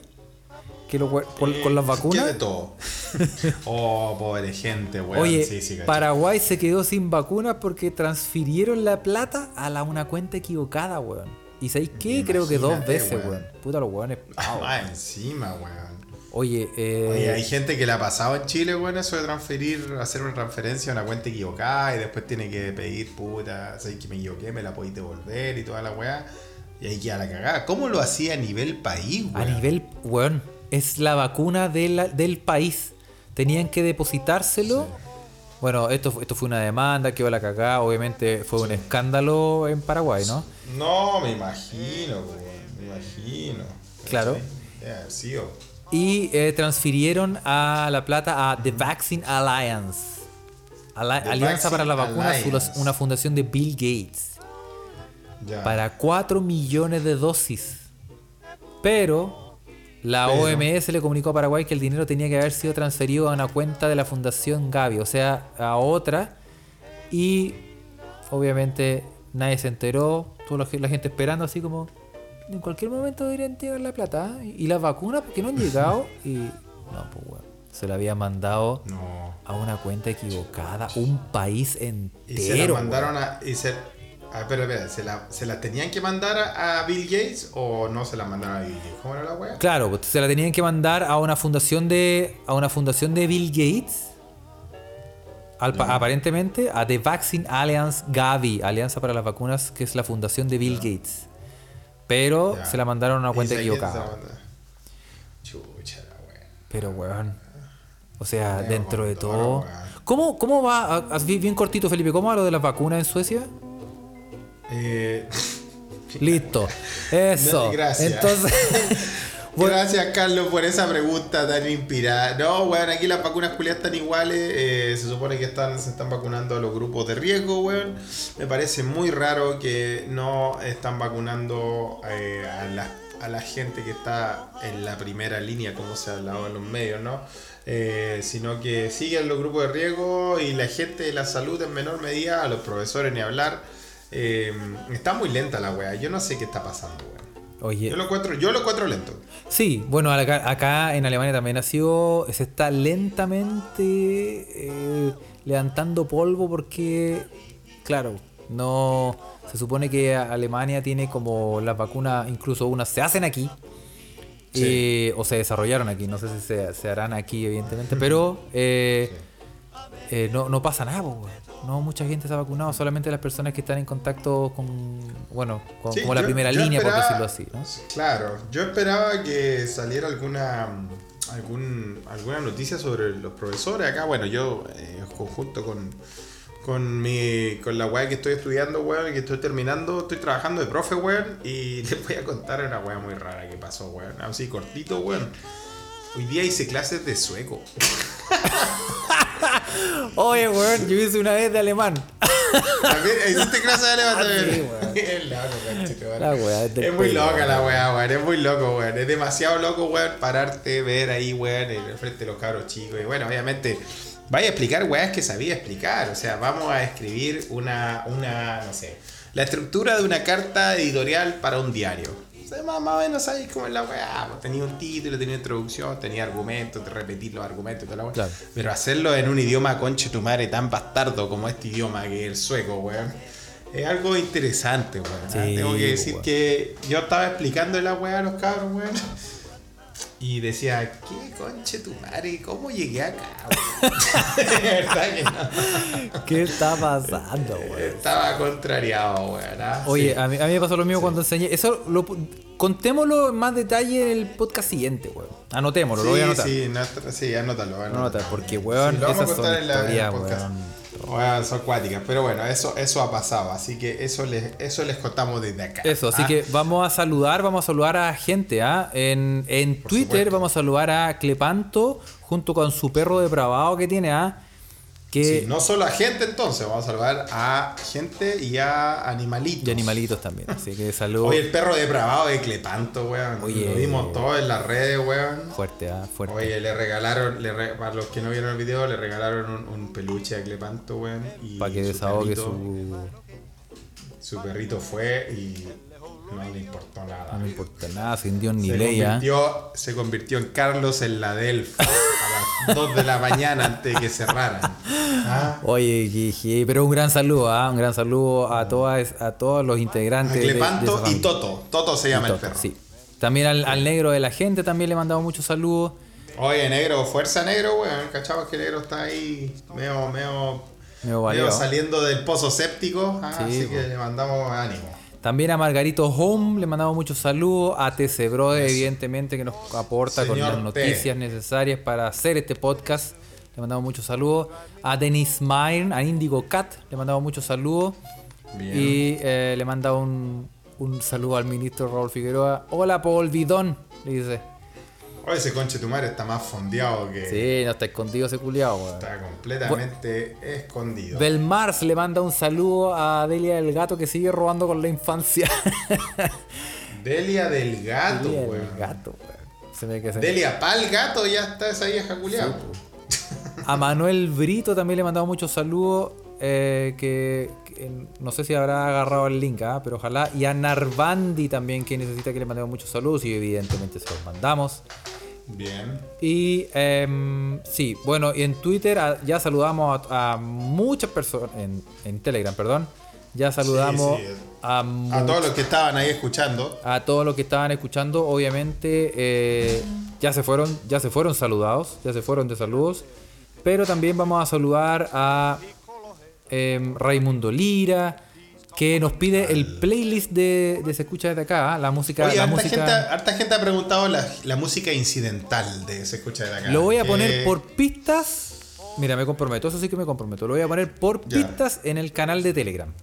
Que lo, con, con las ¿Qué de vacunas. todo? oh, pobre gente, weón. Oye, sí, sí, caché. Paraguay se quedó sin vacunas porque transfirieron la plata a la, una cuenta equivocada, weón. ¿Y sabéis qué? Creo que dos veces, weón. Puta los weones. Ah, encima, weón. Oye, eh, Oye, hay gente que le ha pasado en Chile, weón, eso de transferir, hacer una transferencia a una cuenta equivocada y después tiene que pedir, puta, sabes que me equivoqué, me la podéis devolver y toda la weá. Y ahí queda la cagada. ¿Cómo lo hacía a nivel país, A weón? nivel, weón, es la vacuna de la- del país. Tenían que depositárselo. Bueno, esto, esto fue una demanda, quedó la cagada. Obviamente fue un escándalo en Paraguay, ¿no? No, me imagino, me imagino. Claro. Sido. Y eh, transfirieron a la plata a The Vaccine Alliance. Ala- The Alianza para la Vacuna, Alliance. una fundación de Bill Gates. Para 4 millones de dosis. Pero la Pero. OMS le comunicó a Paraguay que el dinero tenía que haber sido transferido a una cuenta de la Fundación Gavi, o sea, a otra. Y obviamente nadie se enteró, toda la ge- la gente esperando así como, en cualquier momento deberían llegar la plata. ¿eh? Y las vacunas, porque no han llegado. Y no, pues bueno, se la había mandado No. a una cuenta equivocada, un país entero. Y se la mandaron a. Y se, ah, espera, espera, ¿se la, ¿se la tenían que mandar a, a Bill Gates o no se la mandaron a Bill Gates? ¿Cómo era la weá? Claro, pues se la tenían que mandar a una fundación de a una fundación de Bill Gates. Al aparentemente a The Vaccine Alliance Gavi, Alianza para las Vacunas, que es la fundación de Bill Gates. Pero Ya. se la mandaron a una ¿Y cuenta equivocada. Chucha la weá. Pero weón. O sea, dentro de todo. ¿Cómo, cómo va, bien cortito Felipe, cómo va lo de las vacunas en Suecia? Eh, Listo. Eso. No, gracias. Entonces, Bueno. Gracias, Carlos, por esa pregunta tan inspirada. No, weón, aquí las vacunas culiadas están iguales. eh, se supone que están, se están vacunando a los grupos de riesgo, weón. Me parece muy raro que no están vacunando eh, a, la, a la gente que está en la primera línea, como se ha hablado en los medios, ¿no? Eh, sino que siguen los grupos de riesgo y la gente de la salud en menor medida, a los profesores ni hablar. Eh, está muy lenta la weá. Yo no sé qué está pasando, weón. oye, Yo lo encuentro, yo lo encuentro lento. Sí, bueno, acá, acá en Alemania también ha sido, se está lentamente eh, levantando polvo porque, claro, no, se supone que Alemania tiene como las vacunas, incluso unas se hacen aquí, Sí. eh, o se desarrollaron aquí, no sé si se, se harán aquí evidentemente, pero eh, eh, no, no pasa nada, po, no mucha gente se ha vacunado, solamente las personas que están en contacto con, bueno, con, Sí, como la primera línea, por decirlo así, ¿no? Claro, yo esperaba que saliera alguna algún, alguna noticia sobre los profesores. Acá, bueno, yo eh, en conjunto con, con mi con la weá que estoy estudiando, weón, que estoy terminando, estoy trabajando de profe, weón, y les voy a contar una weá muy rara que pasó, weón. Así cortito, weón. Hoy día hice clases de sueco. Oye, weón, yo hice una vez de alemán. También hiciste clases de alemán Ah, sí, también. weón. Es loco. La es muy pelo, loca la weá, weón. Es muy loco, weón. Es demasiado loco, weón, pararte, ver ahí, weón, en el frente de los cabros chicos. Y bueno, obviamente, vaya a explicar weas que sabía explicar. O sea, vamos a escribir una, una, no sé, la estructura de una carta editorial para un diario. Sea, más, más o menos sabéis cómo es la weá. pues, tenía un título, tenía introducción, tenía argumentos, repetir los argumentos y toda la weá. Claro. Pero hacerlo en un idioma conche tu madre tan bastardo como este idioma que es el sueco, weón. Es algo interesante, weón. Sí, Tengo que decir que yo estaba explicando la weá a los cabros, weón. Y decía, ¿qué conche tu madre? ¿Cómo llegué acá? weón?" De verdad que no. ¿Qué está pasando, weón? Estaba contrariado. ¿ah? Oye, Sí. a, mí, a mí me pasó lo mismo cuando enseñé. Eso lo contémoslo en más detalle en el podcast siguiente, weón. Anotémoslo, lo voy a anotar. Sí, sí, sí, anótalo. No, anótalo. anota, porque, weón, Sí, esas son historias, weón. Weón, son cuáticas, pero bueno, eso, eso ha pasado, así que eso les, eso les contamos desde acá. Eso, así ¿ah? que vamos a saludar, vamos a saludar a gente, ¿ah? En, en Twitter supuesto. vamos a saludar a Clepanto junto con su perro depravado que tiene, ¿ah? Que, Sí, no solo a gente entonces, vamos a saludar a gente y a animalitos. Y animalitos también, así que saludos. Oye, el perro depravado de Clepanto, weón. Oye. Lo vimos todo en las redes, weón. Fuerte, ¿ah? Fuerte. Oye, le regalaron, le re- para los que no vieron el video, le regalaron un, un peluche a Clepanto, weón. para que desahogue su... Su perrito fue y no le importó nada. No me importa nada, sin Dios ni se, ley, convirtió, se convirtió en Carlos en la Delf a las 2 de la mañana antes de que cerraran. ¿Ah? Oye, Gigi, pero un gran saludo, ¿ah? Un gran saludo a todas, a todos los A integrantes. de- de Clepanto y. Toto. Toto se llama el perro. Sí. También al, al negro de la gente también le mandamos muchos saludos. Oye, negro, fuerza negro, weón. Cachamos que negro está ahí medio, medio, Medio saliendo del pozo séptico. ah, Sí, así que le mandamos ánimo. También a Margarito Home le mandamos muchos saludos. A TC evidentemente, que nos aporta con las noticias T. necesarias para hacer este podcast. Le mandamos muchos saludos. A Denis Myrne, a Indigo Cat, le mandamos muchos saludos. Bien. Y eh, le manda un, un saludo al ministro Raúl Figueroa. Hola, Paul Bidón, le dice. Oye, ese conche tu madre está más fondeado que. Sí, no está escondido ese culiado, weón. Está completamente escondido. Belmars le manda un saludo a Delia del Gato que sigue robando con la infancia. Delia del gato, Delia weón. del Gato, weón. Se me que se- Delia pa'l gato ya está esa vieja culiada. A Manuel Brito también le mandamos muchos saludos. Eh, que, que no sé si habrá agarrado el link, ¿ah? pero ojalá. Y a Narvandi también, que necesita que le mandemos muchos saludos. Y evidentemente se los mandamos. Bien. Y em, sí, bueno, y en Twitter a- ya saludamos a, a muchas personas. En, en Telegram, perdón. Ya saludamos Sí, sí. a, A todos los que estaban ahí escuchando. a todos los que estaban escuchando, obviamente eh, ya se fueron, ya se fueron saludados, ya se fueron de saludos, pero también vamos a saludar a em, Raimundo Lira, que nos pide el playlist de, de Se escucha desde acá, ¿ah? la música, Oye, la harta, música. gente, harta gente ha preguntado la, la música incidental de Se escucha de acá. Lo voy a que- poner por pistas Mira, me comprometo, eso sí que me comprometo. Lo voy a poner por Ya. pistas en el canal de Telegram.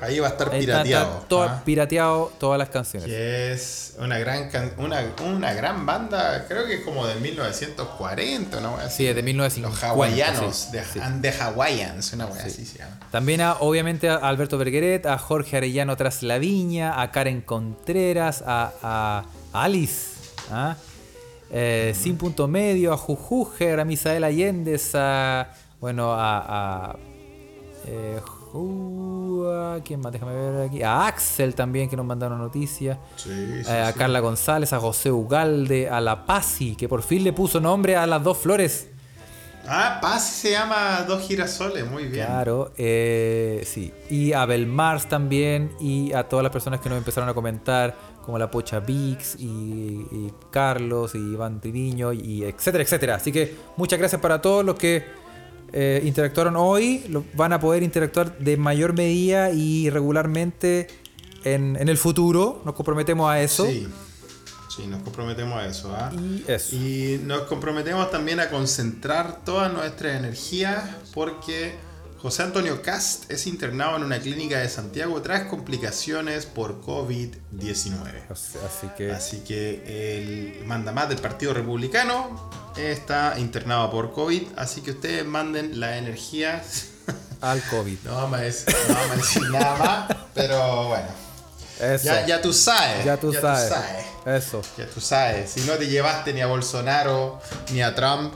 Ahí va a estar está- pirateado. está todo ¿ah? pirateado todas las canciones. Que es una gran can- una, una gran banda, creo que es como de 1940, una wea así. Sí, es de Los 1950. hawaianos, sí, de, sí. and the Hawaiians, una wea así se llama. También a, obviamente a Alberto Bergueret, a Jorge Arellano Tras la Viña, a Karen Contreras, a, a Alice, ¿ah? Eh, Sin Punto Medio, a Jujuger, a Misael Allende, a. Bueno, a. a eh, ¿Quién más? Déjame ver aquí. A Axel también, que nos mandaron noticias. Sí, Eh, a Carla González, a José Ugalde, a La Pasi, que por fin le puso nombre a las dos flores. Ah, Paz se llama Dos Girasoles, muy bien. Claro, eh, sí. Y a Belmars también, y a todas las personas que nos empezaron a comentar, como la Pocha Vix, y, y Carlos, y Iván Triviño, y etcétera, etcétera. Así que muchas gracias para todos los que eh, interactuaron hoy. Lo- van a poder interactuar de mayor medida y regularmente en, en el futuro. Nos comprometemos a eso. Sí, sí, nos comprometemos a eso. ¿ah? Y eso. Y nos comprometemos también a concentrar toda nuestra energía porque José Antonio Cast es internado en una clínica de Santiago tras complicaciones por COVID-19. Así que... Así que el mandamás del Partido Republicano está internado por COVID, así que ustedes manden la energía. Al COVID. No vamos a decir, no vamos a decir nada más, pero bueno. Eso. Ya, ya tú sabes. Ya tú sabes. Eso. Ya tú sabes, si no te llevaste ni a Bolsonaro ni a Trump,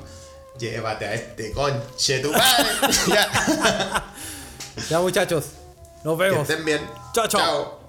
llévate a este conche tu madre. ya. Ya muchachos. Nos Que vemos. estén bien. Chao, chao.